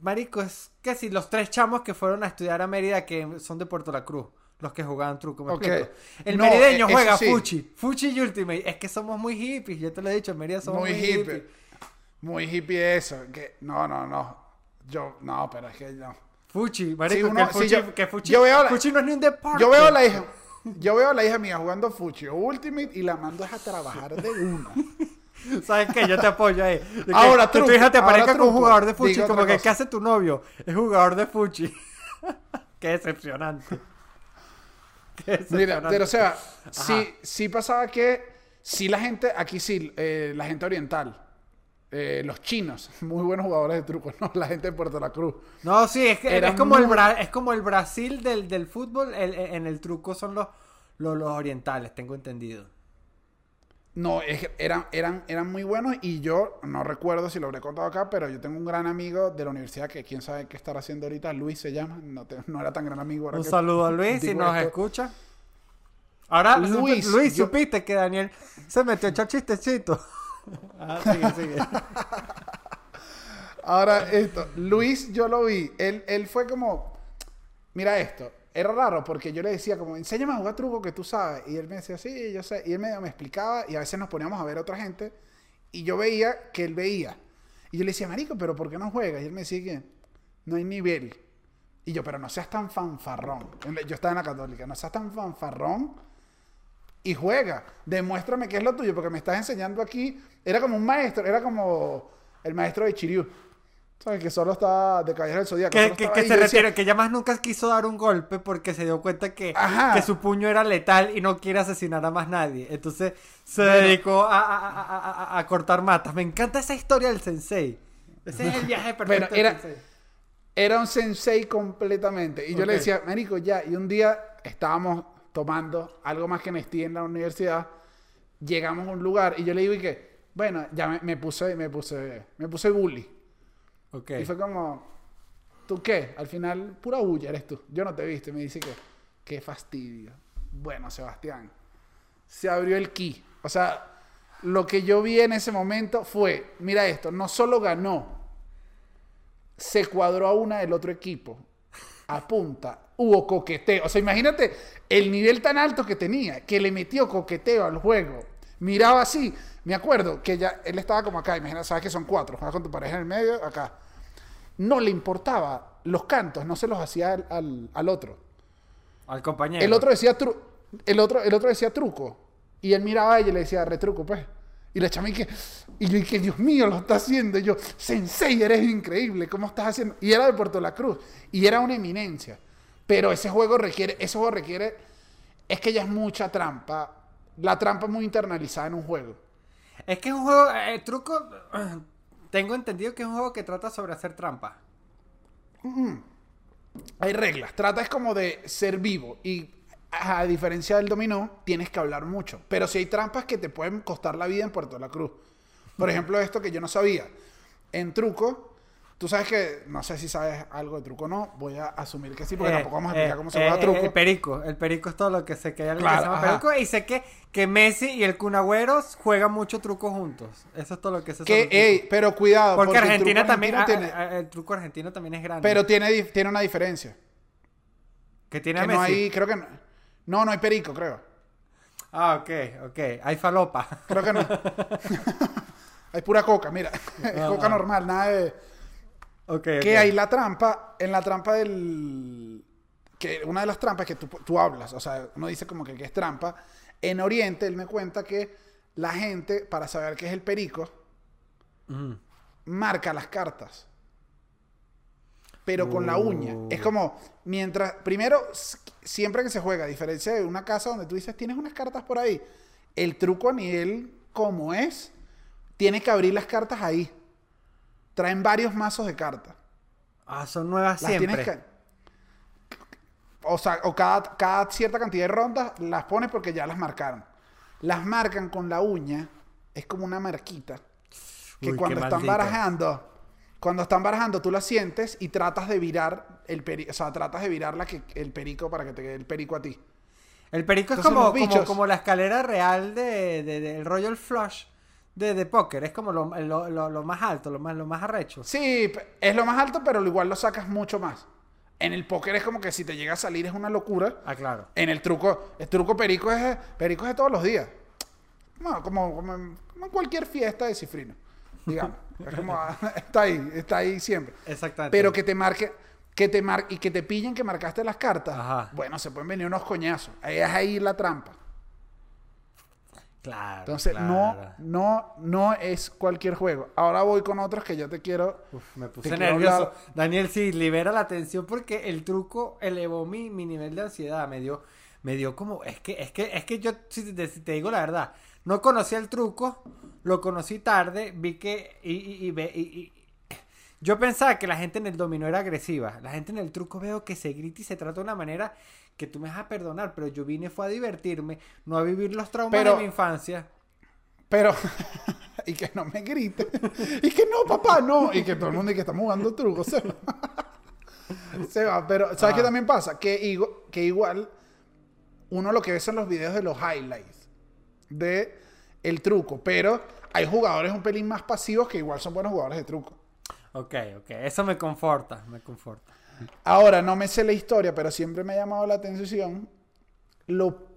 marico, es que si los tres chamos que fueron a estudiar a Mérida, que son de Puerto La Cruz, los que jugaban truco, ¿me Ok. explico? El No, merideño eh, juega sí. Fuchi, Fuchi y Ultimate. Es que somos muy hippies, yo te lo he dicho, en Mérida somos muy, Muy hippies. hippie. Muy hippie eso. Que, no, no, no. Yo, no, pero es que no. Fuchi, marico, Sí, que, uno- el sí, Fuchi, yo- que Fuchi, yo veo la- Fuchi no es ni un deporte. Yo veo a la hija. Yo veo a la hija mía jugando Fuchi o Ultimate y la mando es a trabajar de una. [LAUGHS] [LAUGHS] ¿Sabes qué? Yo te apoyo ahí. De que- Ahora, que tu truco, hija te ahora, aparezca con un jugador de fuchi, Digo como que cosa. ¿qué hace tu novio? Es jugador de fuchi. [LAUGHS] Qué decepcionante. Qué Mira, decepcionante. pero o sea, sí, sí pasaba que sí la gente, aquí sí, eh, la gente oriental, eh, los chinos, [LAUGHS] muy buenos jugadores de truco, ¿no? La gente de Puerto La Cruz. No, sí, es, que, es, como el Bra- es como el Brasil del, del fútbol. el- en el truco son los, los, los orientales, tengo entendido. No, es que eran, eran, eran muy buenos y yo no recuerdo si lo habré contado acá, pero yo tengo un gran amigo de la universidad que quién sabe qué estará haciendo ahorita, Luis se llama, no, te- no era tan gran amigo. ahora Un que saludo a [LAUGHS] Luis si nos esto. escucha. Ahora, Luis, Luis, yo- supiste que Daniel se metió a echar chistecito. [LAUGHS] ah, sigue, sigue. Ahora, esto, Luis, yo lo vi. Él, él fue como, mira esto. Era raro porque yo le decía como, enséñame a jugar truco que tú sabes. Y él me decía, sí, yo sé. Y él me explicaba y a veces nos poníamos a ver a otra gente y yo veía que él veía. Y yo le decía, marico, pero ¿por qué no juegas? Y él me decía que no hay nivel. Y yo, pero no seas tan fanfarrón. Yo estaba en la católica, no seas tan fanfarrón y juega. Demuéstrame qué es lo tuyo, porque me estás enseñando aquí. Era como un maestro, era como el maestro de Chiriú. ¿Sabes? Que solo estaba de Caballero del Zodíaco. Que, que, que se Yo decía, que ya más nunca quiso dar un golpe porque se dio cuenta que, Ajá. que su puño era letal y no quiere asesinar a más nadie. Entonces se Bueno. dedicó a, a- a- a- cortar matas. Me encanta esa historia del sensei. Ese es el viaje [LAUGHS] perfecto. Bueno, era- del sensei. Era un sensei completamente. Y yo le Ok. decía, Marico, ya. Y un día estábamos tomando algo más que Nestí en la universidad. Llegamos a un lugar y yo le digo, y que, bueno, ya me, me puse, me puse, me puse bully. Y fue como, ¿tú qué? Al final, pura bulla eres tú. Yo no te viste. Me dice que, qué fastidio. Bueno, Sebastián, se abrió el key. O sea, lo que yo vi en ese momento fue, mira esto, no solo ganó, se cuadró a una del otro equipo. A punta, hubo coqueteo. O sea, imagínate el nivel tan alto que tenía, que le metió coqueteo al juego. Miraba así. Me acuerdo que ya él estaba como acá, imagina, sabes que son cuatro, juegas con tu pareja en el medio, acá. No le importaba los cantos, no se los hacía al, al- al otro. Al compañero. El otro decía tru- el otro, el otro decía truco. Y él miraba a ella y le decía retruco, pues. Y la chama y que, y yo dije, Dios mío, lo está haciendo. Y yo, Sensei, eres increíble, ¿cómo estás haciendo? Y era de Puerto La Cruz. Y era una eminencia. Pero ese juego requiere, ese juego requiere, es que ya es mucha trampa. La trampa es muy internalizada en un juego. Es que es un juego. eh, truco. [CLEARS THROAT] Tengo entendido que es un juego que trata sobre hacer trampa. Hay reglas. Trata es como de ser vivo. Y a diferencia del dominó, tienes que hablar mucho. Pero si hay trampas que te pueden costar la vida en Puerto La Cruz. Por ejemplo, esto que yo no sabía. En truco, tú sabes que, no sé si sabes algo de truco o no, voy a asumir que sí, porque Eh, tampoco vamos a explicar eh, cómo se eh, juega eh, truco. El perico. El perico es todo lo que sé. Que hay alguien Claro, que se llama perico. Y sé que, que Messi y el Cunagüero juegan mucho truco juntos. Eso es todo lo que sé. que, ey, pero cuidado. Porque, Argentina también. ah, ah, el truco argentino también es grande. pero tiene, tiene una diferencia. que tiene a Que Messi. no hay, creo que no. No, no hay perico, creo. Ah, ok, ok. Hay falopa. Creo que no. [LAUGHS] [LAUGHS] hay pura coca, mira. Es [LAUGHS] coca normal, nada de. Que hay la trampa, en la trampa del... Que una de las trampas que tú, tú hablas, o sea, uno dice como que, que es trampa. En Oriente, él me cuenta que la gente, para saber qué es el perico, marca las cartas. Pero con la uña. Es como, mientras, primero, siempre que se juega, a diferencia de una casa donde tú dices, tienes unas cartas por ahí, el truco a nivel como es, tienes que abrir las cartas ahí. Traen varios mazos de cartas. Ah, son nuevas Las siempre. tienes que. O sea, o cada, cada cierta cantidad de rondas las pones porque ya las marcaron. Las marcan con la uña, es como una marquita. Que Uy, cuando están barajando, cuando están barajando, tú la sientes y tratas de virar el perico. O sea, tratas de virarla que, el perico para que te quede el perico a ti. El perico es como, como, como la escalera real de, de- del Royal Flush de, de póker. Es como lo, lo- lo- lo más alto, lo más, lo más arrecho. Sí, es lo más alto, pero igual lo sacas mucho más. En el póker es como que si te llega a salir es una locura. Ah, claro. En el truco, el truco perico es perico es de todos los días. No, como, como, en, como en cualquier fiesta de cifrino, [LAUGHS] digamos. Es como, [LAUGHS] está ahí, está ahí siempre. Exactamente. Pero que te marque, que te mar y que te pillen que marcaste las cartas. Ajá. Bueno, se pueden venir unos coñazos. Ahí es ahí la trampa. Claro. Entonces, claro. no, no, no es cualquier juego. Ahora voy con otros que yo te quiero. Uf, me puse nervioso. hablar- Daniel, sí, libera la tensión porque el truco elevó mi, mi nivel de ansiedad. Me dio, me dio como. Es que, es que, es que yo, si te, si te digo la verdad, no conocía el truco, lo conocí tarde, vi que. Y, y- y ve- y- y- yo pensaba que la gente en el dominó era agresiva. La gente en el truco veo que se grita y se trata de una manera que tú me vas a perdonar, pero yo vine fue a divertirme, no a vivir los traumas Pero- de mi infancia. Pero, [LAUGHS] y que no me grite. Y que no, papá, no. Y que todo el mundo y que estamos jugando trucos. Se va. [LAUGHS] Se va. Pero, ¿sabes qué Ah. también pasa? Que, que igual uno lo que ve son los videos de los highlights de el truco. Pero hay jugadores un pelín más pasivos que igual son buenos jugadores de truco. Ok, ok, eso me conforta, me conforta. Ahora, no me sé la historia, pero siempre me ha llamado la atención lo,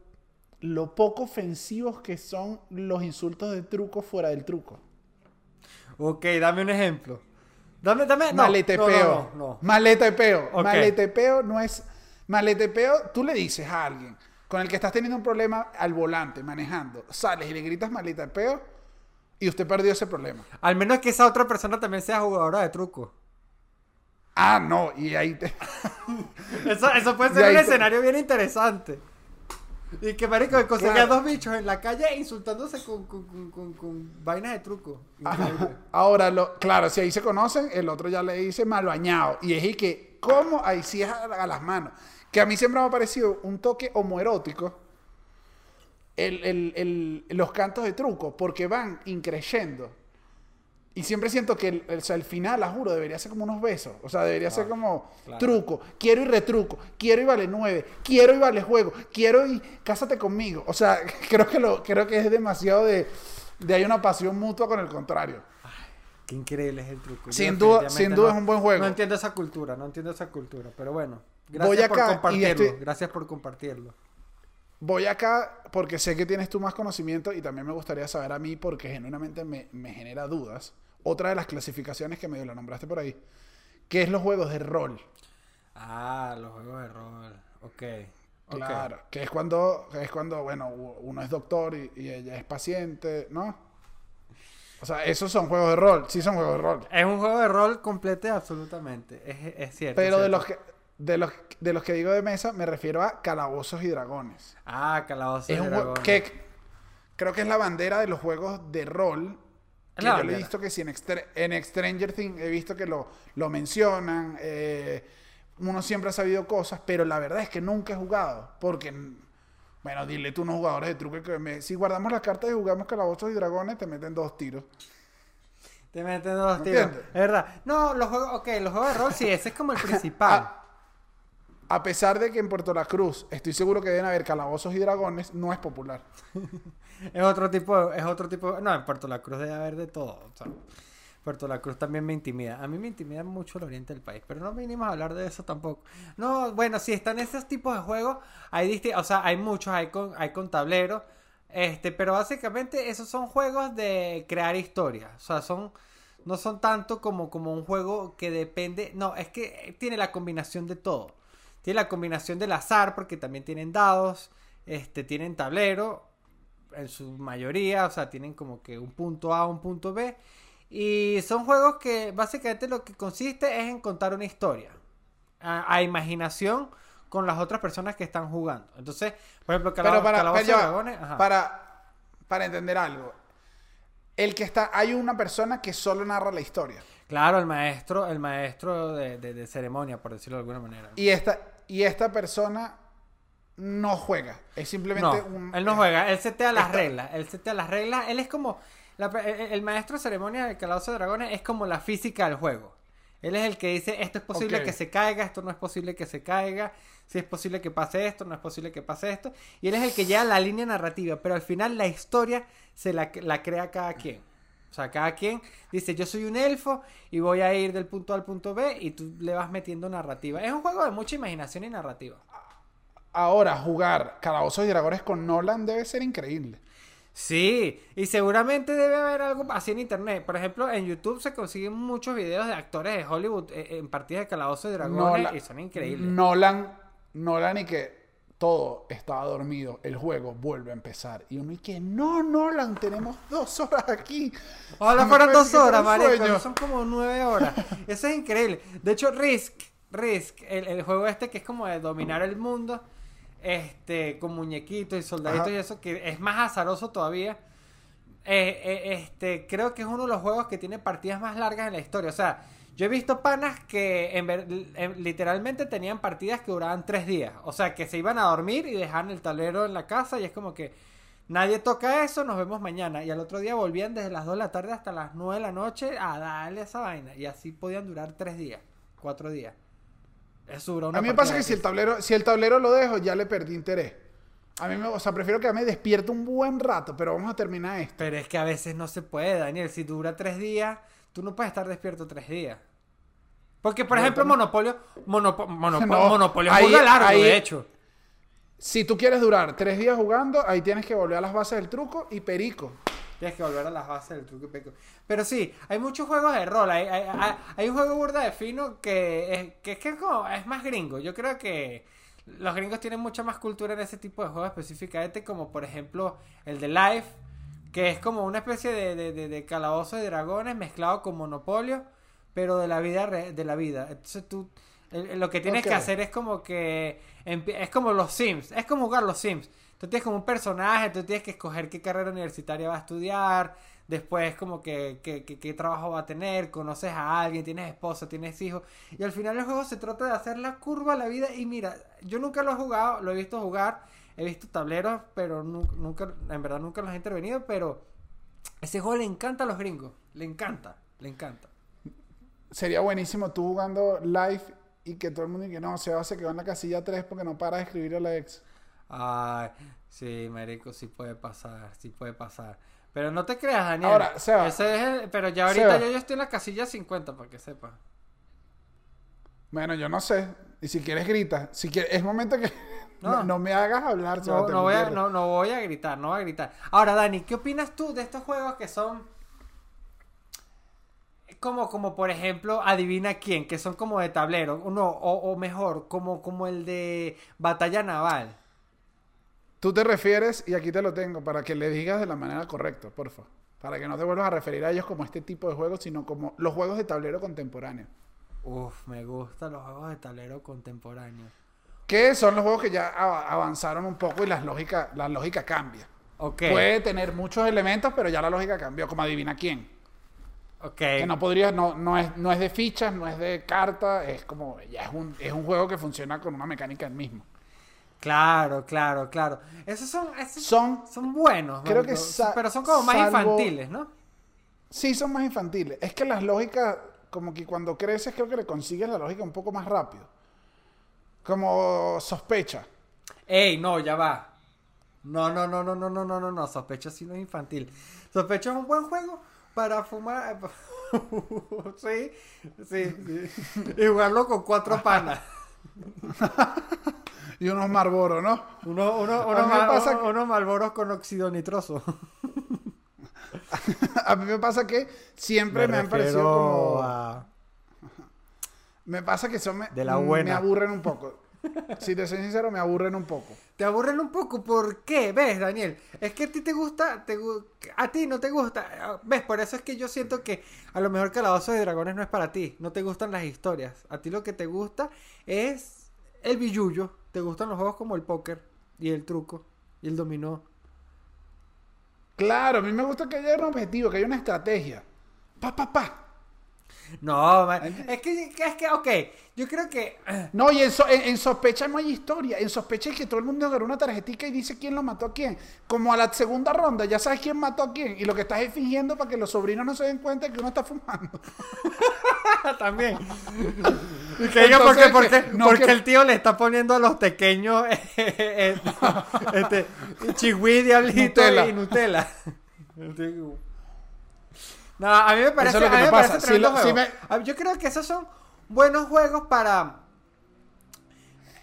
lo poco ofensivos que son los insultos de truco fuera del truco. Ok, dame un ejemplo. Dame, dame. No, maletepeo. no, no. Maletepeo. Ok. Maletepeo no es. Maletepeo, tú le dices a alguien con el que estás teniendo un problema al volante, manejando, sales y le gritas maletepeo y usted perdió ese problema. Al menos que esa otra persona también sea jugadora de truco. Ah, no, y ahí te. [LAUGHS] Eso, eso puede ser un te- escenario bien interesante. Y que marico conseguía Claro. dos bichos en la calle insultándose con, con, con, con- con vainas de truco. Increíble. Ahora, lo, claro, si ahí se conocen, el otro ya le dice mal bañado. Y es y que, ¿cómo? Ahí sí es a, a las manos. Que a mí siempre me ha parecido un toque homoerótico el, el- el- los cantos de truco, porque van increyendo. Y siempre siento que el, o sea, final, la juro, debería ser como unos besos. O sea, debería ser como claro. truco, quiero y retruco, quiero y vale nueve, quiero y vale juego, quiero y cásate conmigo. O sea, [LAUGHS] creo que, lo, creo que es demasiado de, de hay una pasión mutua con el contrario. Qué increíble es el truco. Yo Sin duda- sin duda es un buen juego. No entiendo esa cultura, no entiendo esa cultura. Pero bueno, gracias Voy por acá compartirlo. estoy- Gracias por compartirlo. Voy acá porque sé que tienes tú más conocimiento y también me gustaría saber a mí porque genuinamente me, me genera dudas. Otra de las clasificaciones que medio la nombraste por ahí, que es los juegos de rol. Ah, los juegos de rol. Ok. Claro, que es cuando, es cuando, bueno, uno es doctor y, y ella es paciente, ¿no? O sea, esos son juegos de rol, sí son juegos de rol. Es un juego de rol completo absolutamente. Es, es cierto. Pero es de los que de los, de los que digo de mesa me refiero a calabozos y dragones. Ah, calabozos Es y un dragones. que creo que es la bandera de los juegos de rol. Que yo lo he visto que si en, en Stranger Things he visto que lo, lo mencionan. eh, uno siempre ha sabido cosas, pero la verdad es que nunca he jugado. Porque, bueno, dile tú unos jugadores de truco que me- si guardamos las cartas y jugamos calabozos y dragones, te meten dos tiros. Te meten dos ¿Me tiros. entiendes? Es verdad. No, los juegos, ok, los juegos de rol sí, ese es como el [LAUGHS] principal. A, a pesar de que en Puerto La Cruz estoy seguro que deben haber calabozos y dragones, no es popular. [LAUGHS] Es otro tipo, es otro tipo. No, en Puerto La Cruz debe haber de todo. Puerto La Cruz también me intimida. A mí me intimida mucho el oriente del país, pero no vinimos a hablar de eso tampoco. No, bueno, sí, están esos tipos de juegos. Hay o sea, hay muchos, hay con, hay con tablero. Este, pero básicamente esos son juegos de crear historias. O sea, son. No son tanto como, como un juego que depende. No, es que tiene la combinación de todo. Tiene la combinación del azar, porque también tienen dados. Este, tienen tablero en su mayoría, o sea, tienen como que un punto A, un punto B. Y son juegos que básicamente lo que consiste es en contar una historia. A, a imaginación con las otras personas que están jugando. Entonces, por ejemplo, Pero Calabozos para, Calabozos pero Dragones, para, para entender algo. El que está, hay una persona que solo narra la historia. Claro, el maestro, el maestro de, de- de ceremonia, por decirlo de alguna manera. Y esta, y esta persona no juega. Es simplemente No, un. él no juega, él setea las reglas, él setea las reglas, él es como, la- el, el maestro de ceremonia del Calabozo de Dragones es como la física del juego. Él es el que dice, esto es posible que se caiga, esto no es posible que se caiga, si es posible que pase esto, no es posible que pase esto. Y él es el que lleva la línea narrativa, pero al final la historia se la, la crea cada quien. O sea, cada quien dice, yo soy un elfo y voy a ir del punto A al punto B y tú le vas metiendo narrativa. Es un juego de mucha imaginación y narrativa. Ahora, jugar Calabozos y Dragones con Nolan debe ser increíble. Sí, y seguramente debe haber algo así en internet. Por ejemplo, en YouTube se consiguen muchos videos de actores de Hollywood eh, en partidas de calabozos y dragones Nolan- y son increíbles. Nolan, Nolan y que todo estaba dormido, el juego vuelve a empezar. Y uno y que, no, Nolan, tenemos dos horas aquí. Fueran parece dos horas, sueño. Son como nueve horas. Eso es increíble. De hecho, Risk, Risk, el, el juego este que es como de dominar el mundo, este, con muñequitos y soldaditos Ajá. y eso, que es más azaroso todavía. eh, eh, este, creo que es uno de los juegos que tiene partidas más largas en la historia. O sea, yo he visto panas que en ver- en- literalmente tenían partidas que duraban tres días. O sea, que se iban a dormir y dejaban el tablero en la casa y es como que nadie toca eso, nos vemos mañana. Y al otro día volvían desde las 2 de la tarde hasta las 9 de la noche a darle esa vaina. Y así podían durar tres días, cuatro días. Eso dura una A mí me pasa que si el tablero, si el tablero lo dejo, ya le perdí interés. A mí me, o sea, prefiero que me despierto un buen rato, pero vamos a terminar esto. Pero es que a veces no se puede, Daniel. Si dura tres días, tú no puedes estar despierto tres días. Porque, por No, ejemplo, también- Monopolio, Monopo- Monopo- [LAUGHS] No, Monopolio es muy largo, ahí- de hecho. Si tú quieres durar tres días jugando, ahí tienes que volver a las bases del truco y perico. Tienes que volver a las bases del truco y peco. Pero sí, hay muchos juegos de rol. Hay, hay, hay- hay un juego burda de fino que es, que, es que es como- es más gringo. Yo creo que los gringos tienen mucha más cultura en ese tipo de juegos específicamente, como por ejemplo el de Life, que es como una especie de, de, de- de calabozo de dragones mezclado con Monopolio, pero de la vida re- de la vida. Entonces tú lo que tienes que hacer es como que es como los Sims, es como jugar los Sims. Tú tienes como un personaje, tú tienes que escoger qué carrera universitaria va a estudiar, después como que, que- que- qué trabajo va a tener, conoces a alguien, tienes esposa, tienes hijos, y al final el juego se trata de hacer la curva a la vida y mira, yo nunca lo he jugado, lo he visto jugar, he visto tableros, pero nu- nunca, en verdad nunca los he intervenido, pero ese juego le encanta a los gringos, le encanta, le encanta. Sería buenísimo tú jugando live y que todo el mundo diga, no, se se quedó en la casilla 3 porque no para de escribir a la ex. Ay, sí, marico, sí puede pasar, sí puede pasar. Pero no te creas, Daniel. Ahora, Seba. Ese es el- pero ya ahorita Seba. yo, yo estoy en la casilla 50, para que sepas. Bueno, yo no sé. Y si quieres grita. Si quieres, es momento que no, No. no me hagas hablar. No, no, voy a, no, no voy a gritar, no voy a gritar. Ahora, Dani, ¿qué opinas tú de estos juegos que son como, como por ejemplo, adivina quién, que son como de tablero, uno, o, o mejor, como, como el de batalla naval? Tú te refieres, y aquí te lo tengo, para que le digas de la manera correcta, porfa. Para que no te vuelvas a referir a ellos como este tipo de juegos, sino como los juegos de tablero contemporáneo. Uf, me gustan los juegos de tablero contemporáneos. Que son los juegos que ya av- avanzaron un poco y las lógica, la lógica cambia. Puede tener muchos elementos, pero ya la lógica cambió, como adivina quién. Que no podría, no, no, es, no es de fichas, no es de carta, es como, ya es un, es un juego que funciona con una mecánica el mismo. Claro, claro, claro. Esos son, esos Son, son buenos, Creo ¿no? que pero son como más salvo- infantiles, ¿no? sí, son más infantiles. Es que las lógicas, como que cuando creces, creo que le consigues la lógica un poco más rápido. Como sospecha. Ey, no, ya va. No, no, no, no, no, no, no, no, no. Sospecho sí no es infantil. Sospecho es un buen juego para fumar. [LAUGHS] sí, sí, sí. Y jugarlo con cuatro panas. [LAUGHS] Y unos Marlboro, ¿no? Uno, uno, uno, me pasa unos malboros con óxido nitroso. [LAUGHS] A mí me pasa que siempre me, han parecido como... a- Me pasa que son... Me, De la me buena. aburren un poco. Si te soy sincero, me aburren un poco. Te aburren un poco, ¿por qué? ¿Ves, Daniel? Es que a ti te gusta, te a ti no te gusta. ¿Ves? Por eso es que yo siento que a lo mejor Calabozo de Dragones no es para ti. No te gustan las historias. A ti lo que te gusta es el billullo. Te gustan los juegos como el póker y el truco y el dominó. Claro, a mí me gusta que haya un objetivo, que haya una estrategia. Pa, pa, pa. [LAUGHS] No, man, es que, es que, ok, yo creo que... [CLEARS THROAT] No, y en, so- en- en sospecha no hay historia. En sospecha es que todo el mundo agarra una tarjetita y dice quién lo mató a quién. Como a la segunda ronda, ya sabes quién mató a quién. Y lo que estás es fingiendo para que los sobrinos no se den cuenta que uno está fumando. [LAUGHS] También. Y [LAUGHS] que diga por qué, Entonces, porque, no, porque que- el tío le está poniendo a los pequeños este, chihui, diablito Nutella. y Nutella. No, a mí me parece, Eso es lo que me pasa. Si lo- si Yo creo que esos son buenos juegos para...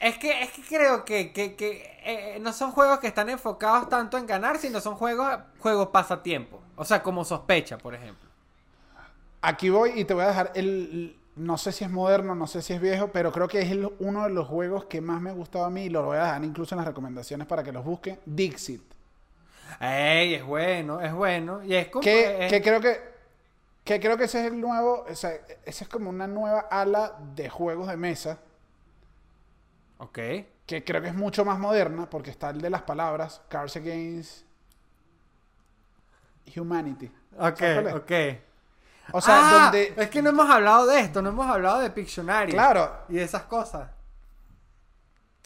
Es que, es que creo que, que, que, eh, no son juegos que están enfocados tanto en ganar, sino son juegos, juegos pasatiempo. O sea, como sospecha, por ejemplo. Aquí voy y te voy a dejar el... No sé si es moderno, no sé si es viejo, pero creo que es el- uno de los juegos que más me ha gustado a mí y lo voy a dejar incluso en las recomendaciones para que los busquen. Dixit. Ey, es bueno, es bueno. Y es como... Que, es- que creo que, que creo que ese es el nuevo, o sea, ese es como una nueva ala de juegos de mesa, Ok. que creo que es mucho más moderna, porque está el de las palabras, Cards Against Humanity. Ok, ok. O sea, Ah, donde... Es que no hemos hablado de esto, no hemos hablado de Pictionary. Claro, Y de esas cosas.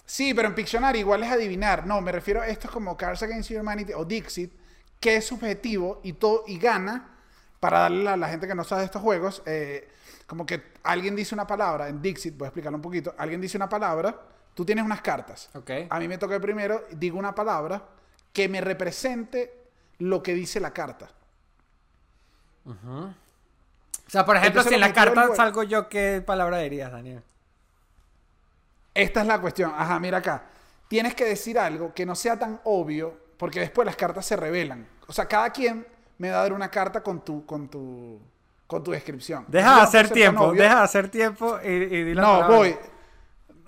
sí, pero en Pictionary igual es adivinar. No, me refiero a esto es como Cards Against Humanity o Dixit, que es subjetivo y, todo, y gana para darle a la gente que no sabe de estos juegos, eh, como que alguien dice una palabra, en Dixit, voy a explicarlo un poquito, alguien dice una palabra, tú tienes unas cartas. Ok. A mí me toca primero, digo una palabra que me represente lo que dice la carta. O sea, por ejemplo, Entonces, si en la carta salgo yo, ¿qué palabra dirías, Daniel? Esta es la cuestión. Ajá, mira acá. Tienes que decir algo que no sea tan obvio, porque después las cartas se revelan. O sea, cada quien me va a dar una carta con tu, con tu, con tu descripción. Deja de hacer tiempo, deja de hacer tiempo y, y di la No, palabra. voy.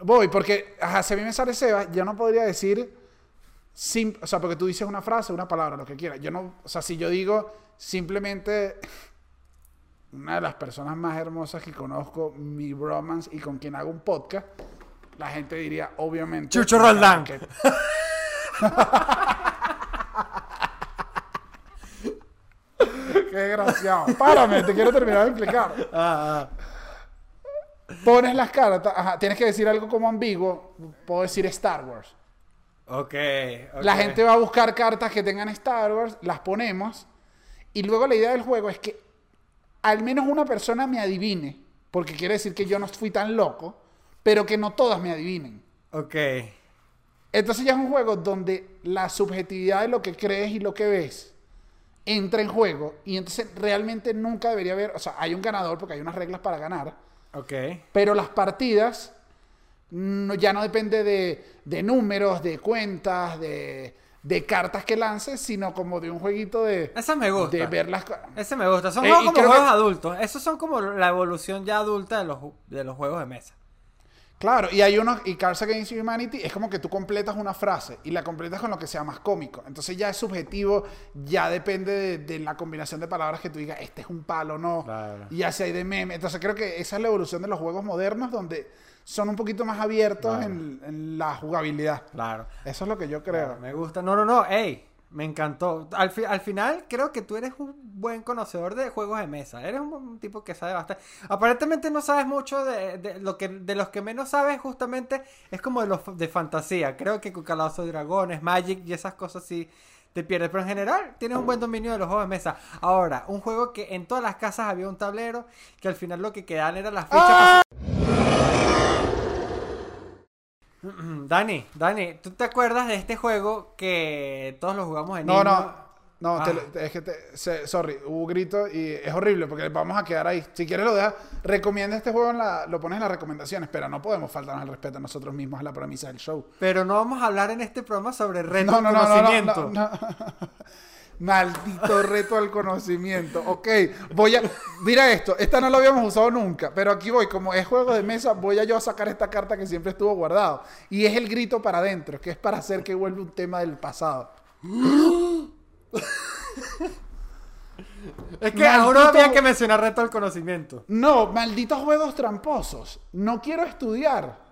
Voy, porque ajá, si a mí me sale Sebas, yo no podría decir. sim- o sea, porque tú dices una frase, una palabra, lo que quieras. Yo no. O sea, si yo digo simplemente. Una de las personas más hermosas que conozco, mi bromance y con quien hago un podcast, la gente diría, obviamente. Chucho Roldán. que- [LAUGHS] Qué desgraciado. Párame, te quiero terminar de explicar. Ah, ah. Pones las cartas, ajá, tienes que decir algo como ambiguo, puedo decir Star Wars. Ok, ok. La gente va a buscar cartas que tengan Star Wars, las ponemos, y luego la idea del juego es que al menos una persona me adivine, porque quiere decir que yo no fui tan loco, pero que no todas me adivinen. Ok. Entonces ya es un juego donde la subjetividad de lo que crees y lo que ves entra en juego, y entonces realmente nunca debería haber, o sea, hay un ganador porque hay unas reglas para ganar, Ok. pero las partidas no- ya no depende de, de números, de cuentas, de, de cartas que lances, sino como de un jueguito de, Esa me gusta. de ver las Ese me gusta. Son Eh, juegos como juegos que- adultos. Esos son como la evolución ya adulta de los, de los juegos de mesa. Claro, y hay unos, y Cards Against Humanity es como que tú completas una frase y la completas con lo que sea más cómico. Entonces ya es subjetivo, ya depende de, de la combinación de palabras que tú digas, este es un palo, no. Claro. Y ya si hay de meme. Entonces creo que esa es la evolución de los juegos modernos donde son un poquito más abiertos Claro. en, en la jugabilidad. Claro. Eso es lo que yo creo. Me gusta. No, no, no. Ey, me encantó. Al, fi- al final creo que tú eres un buen conocedor de juegos de mesa. Eres un, un tipo que sabe bastante. Aparentemente no sabes mucho de, de lo que de los que menos sabes justamente es como de los de fantasía. Creo que con Calabozo de Dragones, Magic y esas cosas sí te pierdes. Pero en general tienes un buen dominio de los juegos de mesa. Ahora, un juego que en todas las casas había un tablero que al final lo que quedaban eran las fichas. ¡Ah! [CLEARS THROAT] Dani, Dani, ¿tú te acuerdas de este juego que todos lo jugamos en No, niño? no. No, te Ah. lo- te- es que te, se- sorry, hubo grito y es horrible porque vamos a quedar ahí. Si quieres lo dejas, recomienda este juego, en la, lo pones en las recomendaciones, pero no podemos faltarnos al respeto a nosotros mismos a la premisa del show. Pero no vamos a hablar en este programa sobre reto No, no, no, no, no, conocimiento. no, no. [LAUGHS] Maldito reto al conocimiento. Ok, voy a. Mira esto, esta no lo habíamos usado nunca, pero aquí voy, como es juego de mesa, voy a yo a sacar esta carta que siempre estuvo guardado. Y es el grito para adentro, que es para hacer que vuelva un tema del pasado. Es que ahora Maldito- había que mencionar reto al conocimiento. No, malditos juegos tramposos. No quiero estudiar.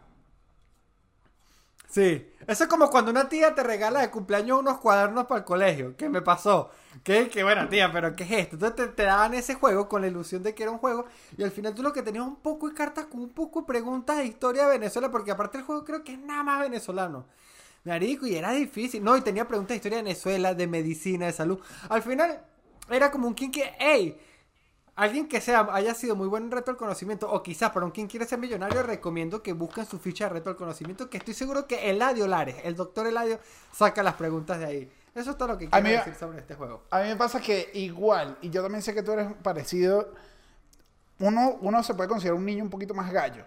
Sí. Eso es como cuando una tía te regala de cumpleaños unos cuadernos para el colegio. ¿Qué me pasó? Que, que buena tía, pero ¿qué es esto? Entonces te, daban ese juego con la ilusión de que era un juego. Y al final tú lo que tenías un poco de cartas con un poco de preguntas de historia de Venezuela. Porque aparte el juego creo que es nada más venezolano. Marico, y era difícil. No, y tenía preguntas de historia de Venezuela, de medicina, de salud. Al final era como un que, hey, alguien que sea, haya sido muy buen en reto al conocimiento, o quizás para un quien quiere ser millonario, recomiendo que busquen su ficha de reto al conocimiento, que estoy seguro que Eladio Lares, el doctor Eladio, saca las preguntas de ahí. Eso es todo lo que quiero mí- decir sobre este juego. A mí me pasa que igual, y yo también sé que tú eres parecido, uno, uno se puede considerar un niño un poquito más gallo.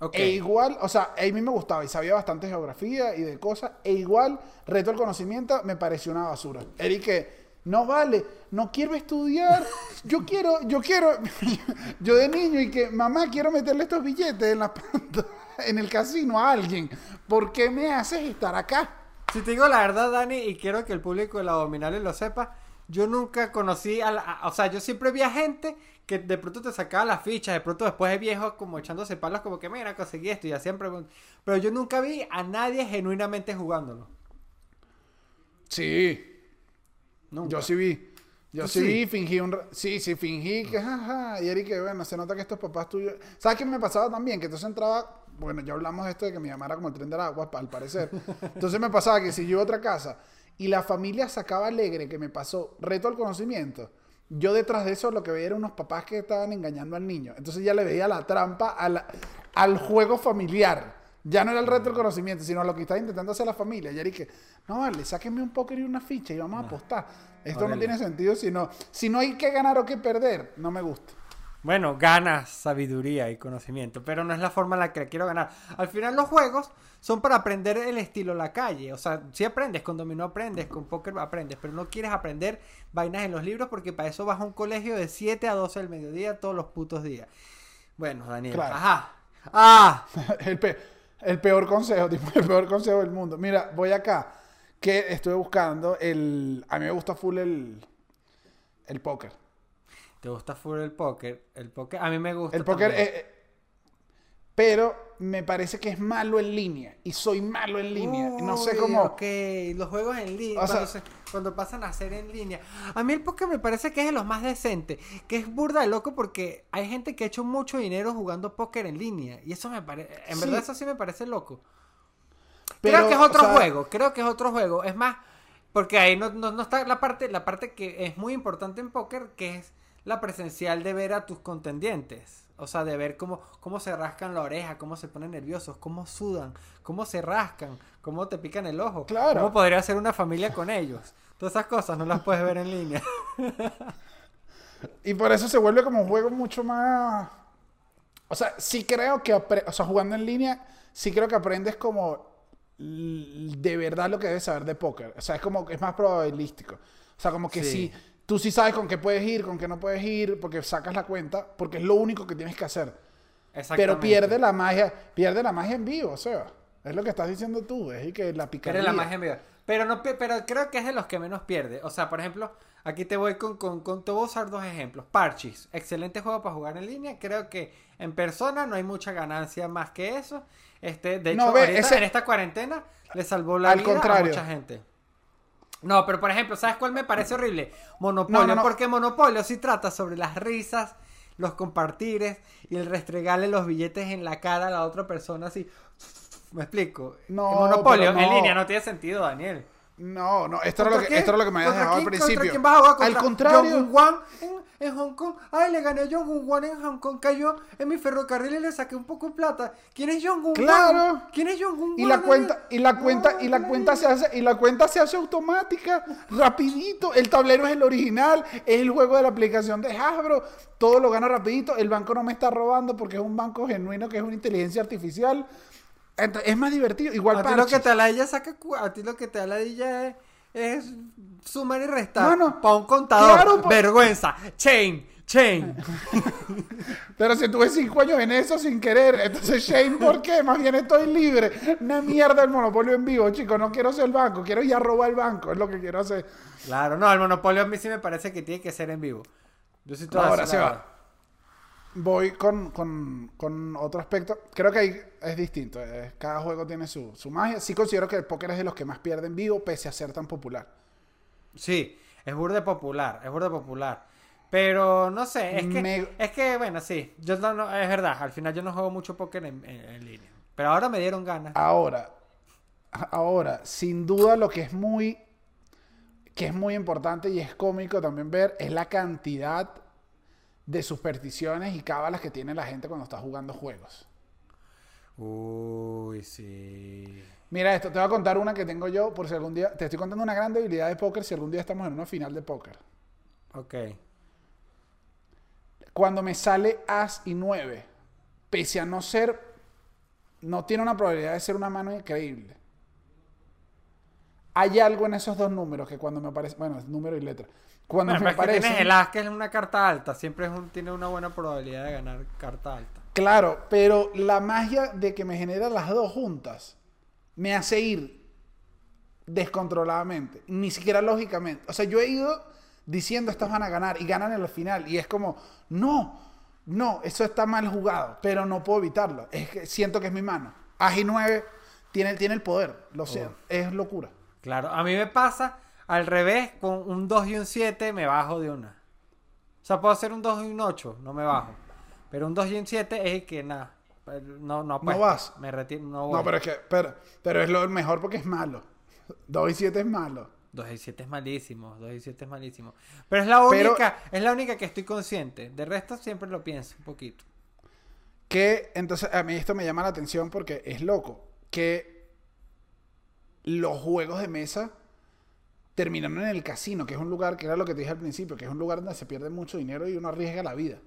Ok. E igual, o sea, a mí me gustaba y sabía bastante geografía y de cosas. E igual, reto al conocimiento me pareció una basura. Eric, que no vale, no quiero estudiar. Yo quiero, yo quiero, [LAUGHS] yo de niño y que mamá quiero meterle estos billetes en la en el casino a alguien. ¿Por qué me haces estar acá? Si te digo la verdad, Dani, y quiero que el público de la Abominable lo sepa, yo nunca conocí a la... a- o sea, yo siempre vi a gente que de pronto te sacaba las fichas, de pronto después de viejos como echándose palos como que, mira, conseguí esto y hacían preguntas. Pero yo nunca vi a nadie genuinamente jugándolo. Sí, Nunca. Yo sí vi. Yo ¿Tú sí, sí? vi, fingí un... Sí, sí, fingí que jaja. Y Eric, que bueno, se nota que estos papás tuyos... ¿Sabes qué me pasaba también? Que entonces entraba... Bueno, ya hablamos de esto de que mi mamá era como el tren del agua, al parecer. Entonces me pasaba que si yo iba a otra casa y la familia sacaba alegre que me pasó reto al conocimiento, yo detrás de eso lo que veía eran unos papás que estaban engañando al niño. Entonces ya le veía la trampa a la- al juego familiar. Ya no era el reto del conocimiento, sino lo que estaba intentando hacer la familia. Y que, no vale, sáquenme un póker y una ficha y vamos a apostar. Esto no tiene sentido si no, si no hay que ganar o que perder. No me gusta. bueno, ganas sabiduría y conocimiento, pero no es la forma en la que quiero ganar. Al final los juegos son para aprender el estilo la calle. O sea, si aprendes, con dominó aprendes, con póker aprendes, pero no quieres aprender vainas en los libros porque para eso vas a un colegio de 7 a 12 del mediodía todos los putos días. Bueno, Daniel. Claro. Ajá. Ah. [LAUGHS] el, pe- el peor consejo, [LAUGHS] tipo, el peor consejo del mundo. Mira, voy acá, que estuve buscando el... A mí me gusta full el, el póker. ¿Te gusta full el póker? El póker, a mí me gusta. El póker, también. eh, eh, pero me parece que es malo en línea. Y soy malo en línea. no sé cómo... Ok, los juegos en línea. O Cuando, sea- se- cuando pasan a ser en línea. A mí el póker me parece que es de los más decentes. Que es burda de loco porque hay gente que ha hecho mucho dinero jugando póker en línea. Y eso me parece. En Sí. verdad, eso sí me parece loco. Pero, creo que es otro o sea, juego. Creo que es otro juego. Es más, porque ahí no, no, no está la parte, la parte que es muy importante en póker, que es la presencial de ver a tus contendientes. O sea, de ver cómo, cómo se rascan la oreja, cómo se ponen nerviosos, cómo sudan, cómo se rascan, cómo te pican el ojo. Claro. Cómo podría ser una familia con ellos. Todas esas cosas no las puedes ver en línea. Y por eso se vuelve como un juego mucho más... O sea, sí creo que... O sea, jugando en línea, sí creo que aprendes como de verdad lo que debes saber de póker. O sea, es como es más probabilístico. O sea, como que Sí. sí. Tú sí sabes con qué puedes ir, con qué no puedes ir, porque sacas la cuenta, porque es lo único que tienes que hacer. Pero Exactamente. pierde la magia, pierde la magia en vivo, o sea, es lo que estás diciendo tú, es que la picardía. Pierde la magia en vivo. Pero, no, pero creo que es de los que menos pierde. O sea, por ejemplo, aquí te voy con, con, con te voy a usar dos ejemplos. Parchis, excelente juego para jugar en línea. Creo que en persona no hay mucha ganancia más que eso. Este, de hecho, No, ve, ahorita, ese- en esta cuarentena le salvó la Al vida a mucha gente. No, pero por ejemplo, ¿sabes cuál me parece horrible? Monopolio, No, no, no. porque Monopolio sí trata sobre las risas, los compartires y el restregarle los billetes en la cara a la otra persona así. ¿Me explico? No, Monopolio en línea no tiene sentido, Daniel. No, no, esto era, lo ¿Contra que, esto era lo que me habías ¿Contra dejado al principio. quién vas a jugar? ¿Contra al contrario, Wan en, en Hong Kong. Ay, le gané a Jong-un Wan en Hong Kong. Cayó en mi ferrocarril y le saqué un poco de plata. ¿Quién es Jong-un Wan? Claro. ¿Quién es Jong-un Wan? y la cuenta, y la cuenta, No, y la cuenta se hace, y la cuenta se hace automática, rapidito. El tablero es el original, es el juego de la aplicación de Hasbro, todo lo gana rapidito. El banco no me está robando porque es un banco genuino que es una inteligencia artificial. Es más divertido. Igual A ti lo que te aladilla saca a ti lo que te aladilla es, es sumar y restar Mano, para un contador. claro, pa- Vergüenza. Chain, chain. [LAUGHS] Pero si tuve cinco años en eso sin querer, entonces Shane, ¿por qué? Más bien estoy libre. Una mierda el monopolio en vivo, chicos. No quiero ser el banco, quiero ir a robar el banco, es lo que quiero hacer. claro, no, el monopolio a mí sí me parece que tiene que ser en vivo. Yo sí Ahora se va. Voy con, con- con otro aspecto. Creo que ahí es distinto. eh, Cada juego tiene su, su magia. Sí considero que el póker es de los que más pierden vivo, pese a ser tan popular. Sí, es burde popular, es burde popular. Pero no sé, es que, Me- es que bueno, sí, yo no, no- es verdad, al final yo no juego mucho póker en, en- en línea. Pero ahora me dieron ganas. Ahora, ahora, sin duda lo que es muy, que es muy importante y es cómico también ver es la cantidad de supersticiones y cábalas que tiene la gente cuando está jugando juegos. Uy, sí. Mira esto, te voy a contar una que tengo yo por si algún día, te estoy contando una gran debilidad de póker si algún día estamos en una final de póker. Ok. Cuando me sale As y 9, pese a no ser, no tiene una probabilidad de ser una mano increíble. Hay algo en esos dos números que cuando me aparece, bueno, es número y letra. Cuando Bueno, me aparece, tienes el as, que es una carta alta, siempre es un, tiene una buena probabilidad de ganar carta alta. Claro, pero la magia de que me genera las dos juntas me hace ir descontroladamente, ni siquiera lógicamente. O sea, yo he ido diciendo estas van a ganar y ganan en la final y es como, no, no, eso está mal jugado, pero no puedo evitarlo. Es que siento que es mi mano. Agi 9 tiene, tiene el poder, lo siento, es locura. Claro, a mí me pasa al revés, con un 2 y un 7 me bajo de una. O sea, puedo hacer un 2 y un 8, no me bajo. Pero un 2 y un 7 es el que nada. No, no, apuesto. vas. Me retiro, no voy. No, pero es que, pero, pero es lo mejor porque es malo. 2 y 7 es malo. 2 y 7 es malísimo, 2 y 7 es malísimo. Pero es la Pero- única, es la única que estoy consciente. De resto siempre lo pienso un poquito. Que entonces a mí esto me llama la atención porque es loco. Que los juegos de mesa terminaron en el casino, que es un lugar, que era lo que te dije al principio, que es un lugar donde se pierde mucho dinero y uno arriesga la vida.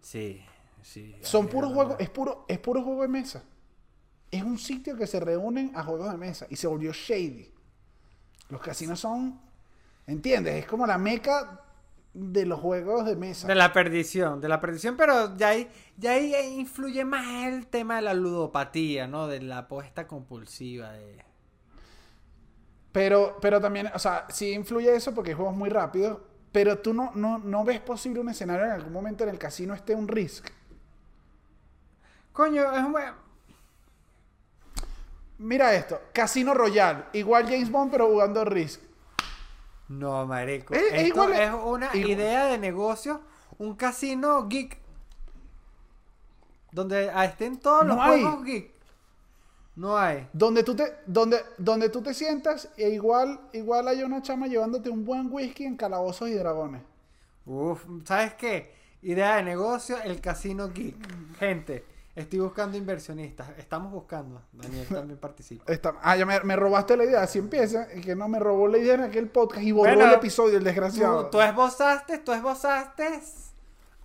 Sí, sí. Son puros juegos, es puro, es puro juego de mesa. Es un sitio que se reúnen a juegos de mesa y se volvió shady. Los casinos son, ¿entiendes? Es como la meca de los juegos de mesa. De la perdición, de la perdición, pero ya ahí, ya ahí influye más el tema de la ludopatía, ¿no? De la apuesta compulsiva. De... Pero, pero también, o sea, sí influye eso porque hay juegos muy rápidos, pero tú no, no, no ves posible un escenario en algún momento en el casino esté un risk. Coño, es un buen... Mira esto, Casino Royale, igual James Bond pero jugando Risk. No, marico. Es- Esto igual- es una igual- idea de negocio, un casino geek. Donde estén todos los hay. juegos geek. No hay. Donde tú te, donde, donde tú te sientas e igual, igual hay una chama llevándote un buen whisky en calabozos y dragones. Uf, ¿sabes qué? Idea de negocio, el casino geek. Gente, estoy buscando inversionistas. Estamos buscando. Daniel [LAUGHS] también participa. Está- ah, ya me, me robaste la idea, así empieza, y que no me robó la idea en aquel podcast y borró Bueno, el episodio, el desgraciado. Tú, tú esbozaste, tú esbozaste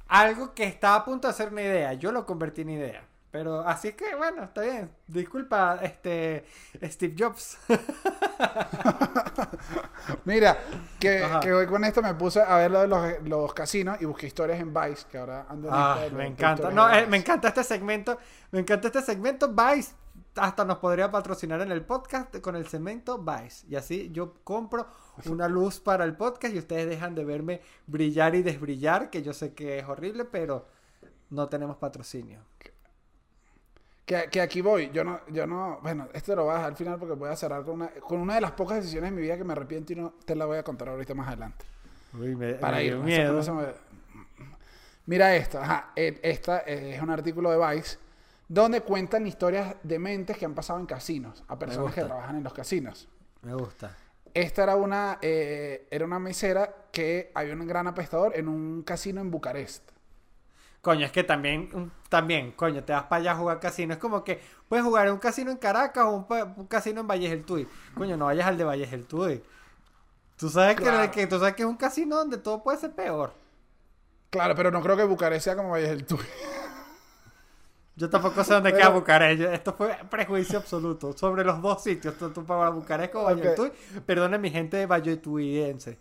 algo que estaba a punto de ser una idea. Yo lo convertí en idea. Pero así es que, bueno, está bien. Disculpa, este, Steve Jobs. [LAUGHS] Mira, que, Ajá. que hoy con esto me puse a ver lo de los, los casinos y busqué historias en Vice, que ahora ando en Ah, me encanta. No, eh, me encanta este segmento. Me encanta este segmento. Vice hasta nos podría patrocinar en el podcast con el segmento Vice. Y así yo compro una luz para el podcast y ustedes dejan de verme brillar y desbrillar, que yo sé que es horrible, pero no tenemos patrocinio. Que, que aquí voy, yo no, yo no, bueno, esto lo voy a dejar al final porque voy a cerrar con una, con una de las pocas decisiones de mi vida que me arrepiento y no te la voy a contar ahorita más adelante. Uy, me, Para me ir. dio eso- miedo. eso me- Mira esto, ajá, esta es un artículo de Vice donde cuentan historias de mentes que han pasado en casinos, a personas que trabajan en los casinos. Me gusta. Esta era una, eh, era una mesera que había un gran apestador en un casino en Bucarest. Coño, es que también, también, coño, te vas para allá a jugar casino. Es como que puedes jugar en un casino en Caracas o un, casino en Valles del Tuy. Coño, no vayas al de Valles del Tuy. Tú sabes, Claro. que, que, tú sabes que es un casino donde todo puede ser peor. Claro, pero no creo que Bucarest sea como Valles del Tuy. Yo tampoco sé dónde Pero- queda Bucarest. Esto fue prejuicio absoluto sobre los dos sitios, tanto para Bucarest como Valles del Ok. Tuy. Perdone mi gente de Valletuiense.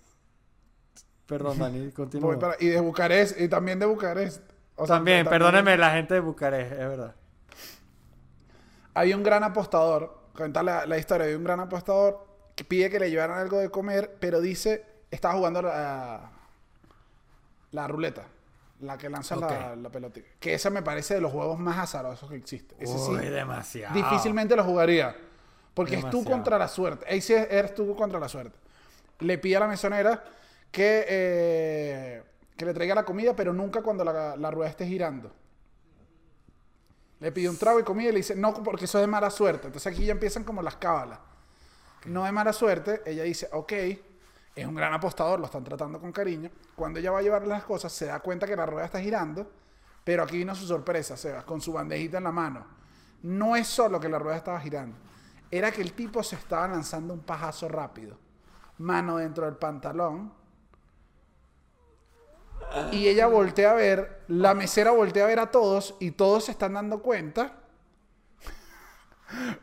Perdón, [LAUGHS] Dani, continúa. Para- y de Bucarest, y también de Bucarest. O sea, También, perdóneme la gente de Bucarest, es verdad. Había un gran apostador, cuenta la, la historia, había un gran apostador que pide que le llevaran algo de comer, pero dice, estaba jugando la, la ruleta, la que lanza la, la pelota. Que esa me parece de los juegos más azarosos que existe. Ese sí, Uy, demasiado. difícilmente lo jugaría. Porque es tú contra la suerte. Ahí sí eres tú contra la suerte. Le pide a la mesonera que, eh, que le traiga la comida, pero nunca cuando la, la rueda esté girando. Le pide un trago y comida y le dice, no, porque eso es de mala suerte. Entonces aquí ya empiezan como las cábalas. No de mala suerte. Ella dice, ok, es un gran apostador, lo están tratando con cariño. Cuando ella va a llevar las cosas, se da cuenta que la rueda está girando. Pero aquí vino su sorpresa, Sebas, con su bandejita en la mano. No es solo que la rueda estaba girando, era que el tipo se estaba lanzando un pajazo rápido. Mano dentro del pantalón. Y ella voltea a ver, la mesera voltea a ver a todos y todos se están dando cuenta.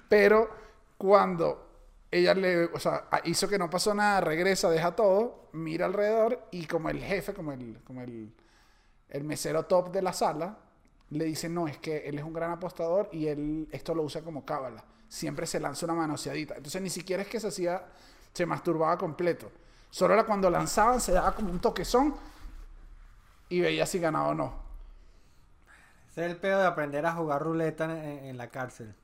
Pero cuando ella le, o sea, hizo que no pasó nada, regresa, deja todo, mira alrededor y como el jefe, como el, como el, el mesero top de la sala, le dice, no, es que él es un gran apostador y él esto lo usa como cábala. Siempre se lanza una manoseadita. Entonces ni siquiera es que se hacía, se masturbaba completo. Solo era cuando lanzaban, se daba como un toquezón y veía si ganaba o no. Ese es el pedo de aprender a jugar ruleta en, la cárcel.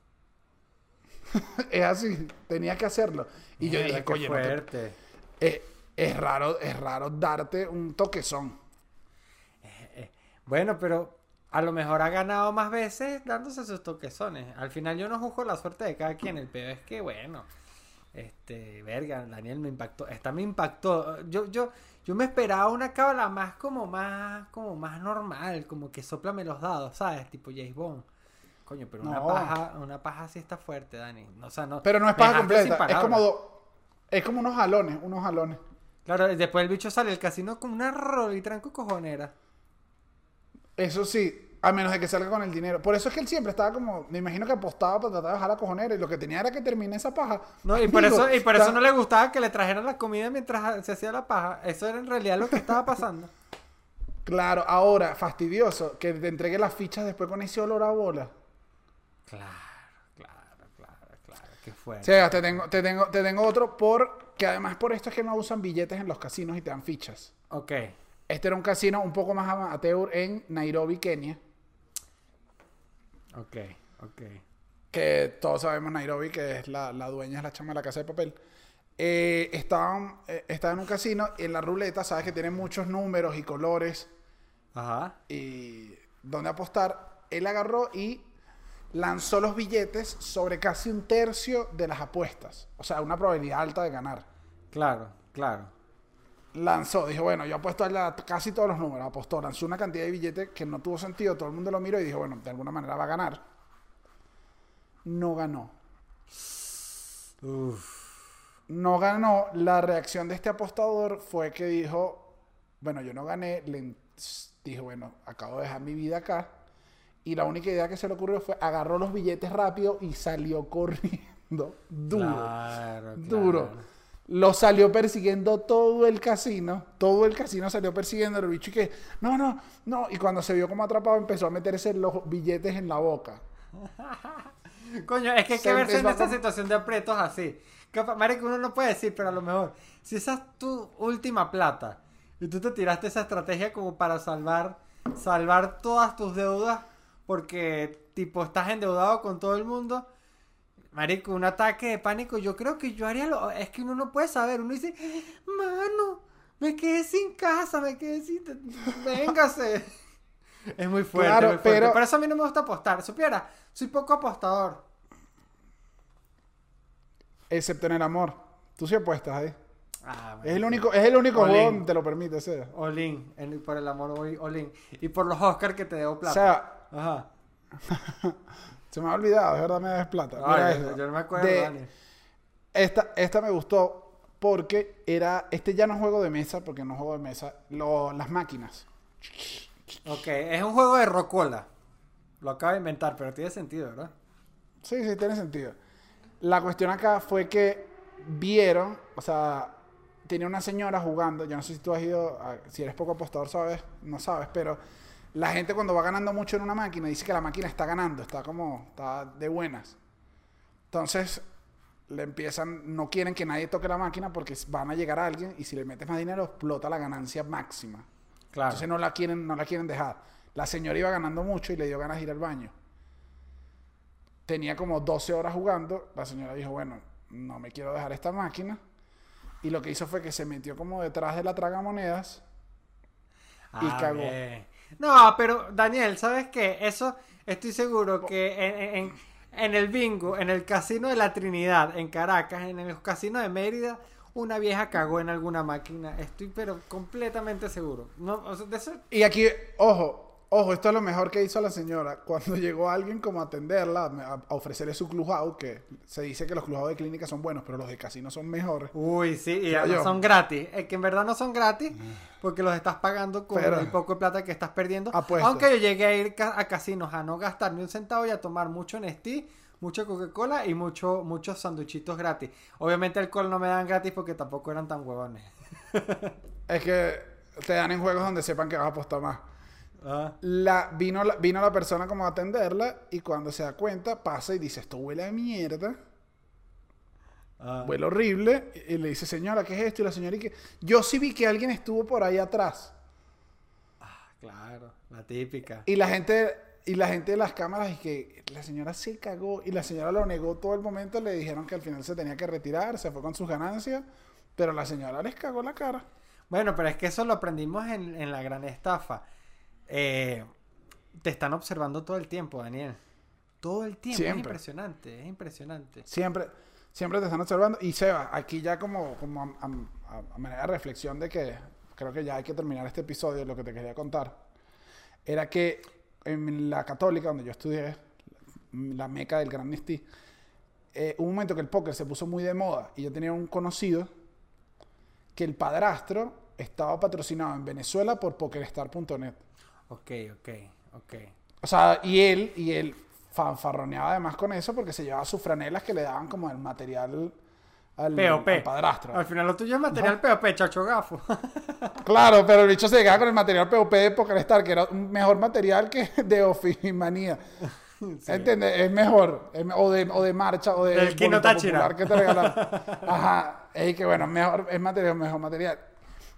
[LAUGHS] es así, tenía que hacerlo. Y yo dije, coño, no te- fuerte. eh, es raro, es raro darte un toquezón. Bueno, pero a lo mejor ha ganado más veces dándose sus toquezones. Al final yo no juzgo la suerte de cada quien. El peor es que, bueno, este, verga, Daniel me impactó. Esta me impactó. Yo, yo, yo me esperaba una cábala más como más, como más normal, como que soplame los dados, ¿sabes? Tipo James Bond. Coño, pero una No. paja, una paja sí está fuerte, Dani. O sea, no. Pero no es paja completa, es como, do- es como unos jalones, unos jalones. Claro, y después el bicho sale del casino con una rolitranco cojonera. Eso sí, a menos de que salga con el dinero. Por eso es que él siempre estaba como, me imagino que apostaba para tratar de bajar la cojonera y lo que tenía era que termine esa paja. No, y por eso, y por o sea, eso no le gustaba que le trajeran la comida mientras se hacía la paja. Eso era en realidad lo que estaba pasando. [LAUGHS] Claro, ahora, fastidioso, que te entregue las fichas después con ese olor a bola. Claro, claro, claro, claro. Qué fuerte. Sebas, te tengo, te tengo, te tengo otro por que además por esto es que no usan billetes en los casinos y te dan fichas. Ok. Este era un casino un poco más amateur en Nairobi, Kenia. Ok, ok. que todos sabemos Nairobi, que es la, la dueña, es la chama de la casa de papel. Eh, estaban, eh, estaba en un casino y en la ruleta, sabes que tiene muchos números y colores Ajá. y donde apostar. Él agarró y lanzó los billetes sobre casi un tercio de las apuestas. O sea, una probabilidad alta de ganar. Claro, claro. Lanzó, dijo, bueno, yo apuesto a casi todos los números. Apostó, lanzó una cantidad de billetes que no tuvo sentido. Todo el mundo lo miró y dijo, bueno, de alguna manera va a ganar. No ganó. Uf. no ganó, la reacción de este apostador fue que dijo, bueno, yo no gané, le dijo, bueno, acabo de dejar mi vida acá. Y la única idea que se le ocurrió fue agarró los billetes rápido y salió [LAUGHS] corriendo. Duro. Claro, Duro. Lo salió persiguiendo todo el casino. Todo el casino salió persiguiendo el bicho y que, no, no, no. Y cuando se vio como atrapado empezó a meterse los billetes en la boca. [LAUGHS] Coño, es que hay que Se verse en empezó a esa com- situación de aprietos así. Capa- Marico, uno no puede decir, pero a lo mejor, si esa es tu última plata y tú te tiraste esa estrategia como para salvar, salvar todas tus deudas porque, tipo, estás endeudado con todo el mundo. Marico, un ataque de pánico, yo creo que yo haría lo... Es que uno no puede saber, uno dice, mano, me quedé sin casa, me quedé sin... Véngase. [LAUGHS] Es muy fuerte, Claro, muy fuerte. pero- Por eso a mí no me gusta apostar. Supiera, soy poco apostador. Excepto en el amor. Tú sí apuestas ahí. Ah, Es el único, es el único juego donde te lo permite ser. Olin, por el amor Olin. Y por los Oscars que te debo O plata. sea, Ajá. [LAUGHS] se me ha olvidado, es verdad, me debes plata. Ay, Mira yo, yo no me acuerdo, De- esta, esta me gustó porque era. Este ya no es juego de mesa, porque no es juego de mesa. lo- las máquinas. Ok, es un juego de rocola. Lo acabo de inventar, pero tiene sentido, ¿verdad? Sí, sí, tiene sentido. La cuestión acá fue que vieron, o sea, tenía una señora jugando. Yo no sé si tú has ido, a- si eres poco apostador, sabes, no sabes, pero la gente cuando va ganando mucho en una máquina dice que la máquina está ganando, está como, está de buenas. Entonces, le empiezan, no quieren que nadie toque la máquina porque van a llegar a alguien y si le metes más dinero explota la ganancia máxima. Claro. Entonces no la quieren, no la quieren dejar. La señora iba ganando mucho y le dio ganas de ir al baño. Tenía como 12 horas jugando. La señora dijo, bueno, no me quiero dejar esta máquina. Y lo que hizo fue que se metió como detrás de la tragamonedas. y Ah, cagó. bien. No, pero Daniel, ¿sabes qué? Eso estoy seguro que en, en- el bingo, en el casino de la Trinidad, en Caracas, en el casino de Mérida, una vieja cagó en alguna máquina. Estoy pero completamente seguro. No, de eso- Y aquí, ojo, ojo, esto es lo mejor que hizo la señora. [LAUGHS] Cuando llegó alguien como a atenderla, a a ofrecerle su clubhouse, que se dice que los clubhouse de clínica son buenos, pero los de casino son mejores. Uy, sí, y son gratis. Es que en verdad no son gratis porque los estás pagando con Pero- el poco de plata que estás perdiendo. Aunque yo llegué a ir ca- a casinos a no gastar ni un centavo y a tomar mucho Nestí, mucho Coca-Cola y mucho, muchos sanduchitos gratis. Obviamente alcohol no me dan gratis porque tampoco eran tan huevones. [LAUGHS] Es que te dan en juegos donde sepan que vas a apostar más. Ah, La, vino, la, vino la persona como a atenderla y cuando se da cuenta pasa y dice, esto huele a mierda, ah. huele horrible. Y, y le dice, señora, ¿qué es esto? Y la señora, y que yo sí vi que alguien estuvo por ahí atrás. Claro, la típica. Y la gente, y la gente de las cámaras, y que la señora se cagó y la señora lo negó todo el momento, le dijeron que al final se tenía que retirar, se fue con sus ganancias, pero la señora les cagó la cara. Bueno, pero es que eso lo aprendimos en, en la gran estafa. Eh, te están observando todo el tiempo, Daniel. Todo el tiempo. Es Siempre. impresionante, es impresionante. Siempre, siempre te están observando. Y Seba, aquí ya como, como a, a- a manera de reflexión de que creo que ya hay que terminar este episodio, lo que te quería contar, era que en la católica, donde yo estudié, la meca del Gran Nestí, eh, hubo un momento que el póker se puso muy de moda y yo tenía un conocido que el padrastro estaba patrocinado en Venezuela por PokerStar.net. Ok, ok, ok. O sea, y él, y él fanfarroneaba además con eso porque se llevaba sus franelas que le daban como el material al, POP. al padrastro. Al final lo tuyo es material POP, chacho gafo. [LAUGHS] Claro, pero el bicho se quedaba con el material POP de Pokerstar, que era un mejor material que [LAUGHS] de Ofimanía. ¿Entiendes? Es mejor. O, de, o de marcha, o de Del Kino Táchira. Que te regalaron. [LAUGHS] Ajá. Es que bueno, mejor, es material, mejor material.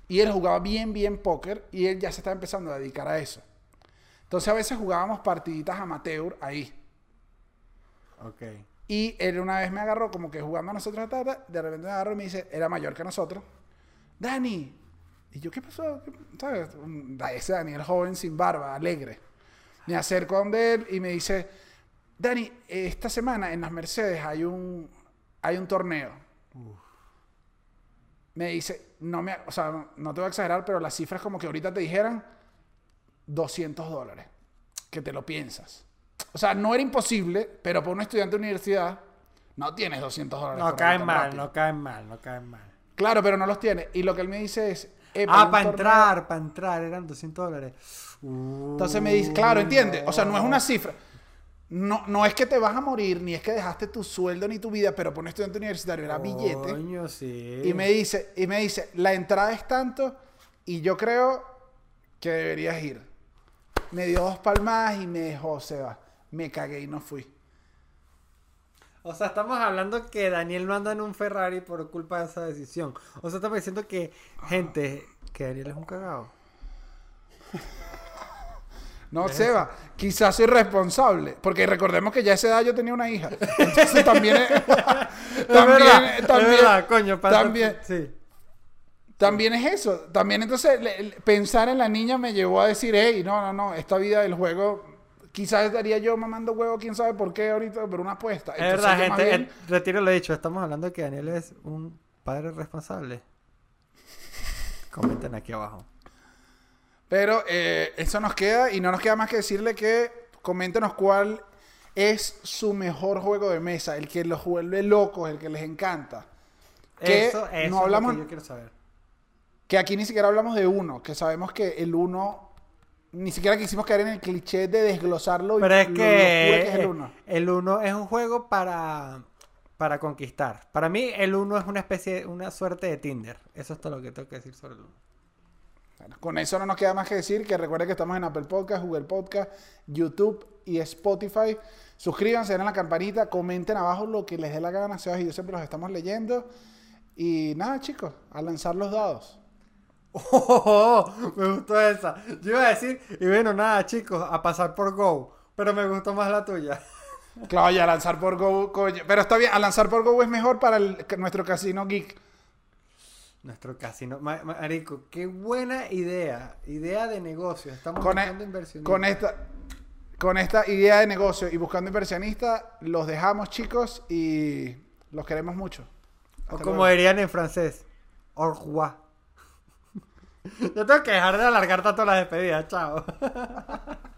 Y él jugaba bien, bien póker y él ya se estaba empezando a dedicar a eso. Entonces a veces jugábamos partiditas amateur ahí. ok. Y él una vez me agarró como que jugando a nosotros, ta, ta, de repente me agarró y me dice, era mayor que nosotros, Dani. Y yo, ¿qué pasó? ¿Qué- ¿Sabes? Ese Daniel joven sin barba, alegre. Me acerco a donde él y me dice, Dani, esta semana en las Mercedes hay un, hay un torneo. Me dice, no me, o sea, no- te voy a exagerar, pero las cifras como que ahorita te dijeran 200 dólares. Que te lo piensas. O sea, no era imposible, pero para un estudiante de universidad no tienes 200 dólares. No caen mal, rápido. no caen mal, no caen mal. Claro, pero no los tiene. Y lo que él me dice es... "Epa, hay Ah, para torneo". entrar, para entrar, eran 200 dólares. Entonces me dice, claro, entiende. O sea, no es una cifra. No, no es que te vas a morir, ni es que dejaste tu sueldo ni tu vida, pero para un estudiante universitario era billete. Coño, sí. Y me dice, y me dice, la entrada es tanto y yo creo que deberías ir. Me dio dos palmadas y me dejó, se va. Me cagué y no fui. O sea, estamos hablando que Daniel no anda en un Ferrari por culpa de esa decisión. O sea, estamos diciendo que, gente, que Daniel es un cagado. No, Seba, quizás soy responsable, porque recordemos que ya a esa edad yo tenía una hija. Entonces también es, [LAUGHS] [LAUGHS] también, verdad, es también, verdad, coño, pasa- también, Sí. también es eso. También entonces le- pensar en la niña me llevó a decir, hey, no, no, no, esta vida del juego, quizás estaría yo mamando huevo, quién sabe por qué ahorita, pero una apuesta. Es Entonces, verdad, gente. bien- eh, retiro lo dicho. Estamos hablando de que Daniel es un padre responsable. Comenten aquí abajo. Pero eh, eso nos queda y no nos queda más que decirle que coméntenos cuál es su mejor juego de mesa, el que los vuelve locos, el que les encanta. Que Eso, eso no hablamos- es lo que yo quiero saber. Que aquí ni siquiera hablamos de uno, que sabemos que el uno, ni siquiera quisimos caer en el cliché de desglosarlo y Pero es lo que, es el uno. el uno es un juego para, para conquistar. Para mí, el uno es una especie, una suerte de Tinder. Eso es todo lo que tengo que decir sobre el uno. Bueno, con eso no nos queda más que decir que recuerden que estamos en Apple Podcast, Google Podcast, YouTube y Spotify. Suscríbanse, den a la campanita, comenten abajo lo que les dé la gana, Sebas y yo siempre los estamos leyendo. Y nada, chicos, a lanzar los dados. [LAUGHS] Oh, me gustó esa. Yo iba a decir, y bueno, nada, chicos, a pasar por Go. Pero me gustó más la tuya. Claro, ya a lanzar por Go, coño. Pero está bien, a lanzar por Go es mejor para el- nuestro casino geek. Nuestro casino. Ma- Marico, qué buena idea. Idea de negocio. Estamos Con, e- buscando inversionistas. con esta con esta idea de negocio y buscando inversionistas, los dejamos, chicos, y los queremos mucho. O como luego. dirían en francés, au revoir. [LAUGHS] Yo tengo que dejar de alargar tanto las despedidas. Chao. [LAUGHS]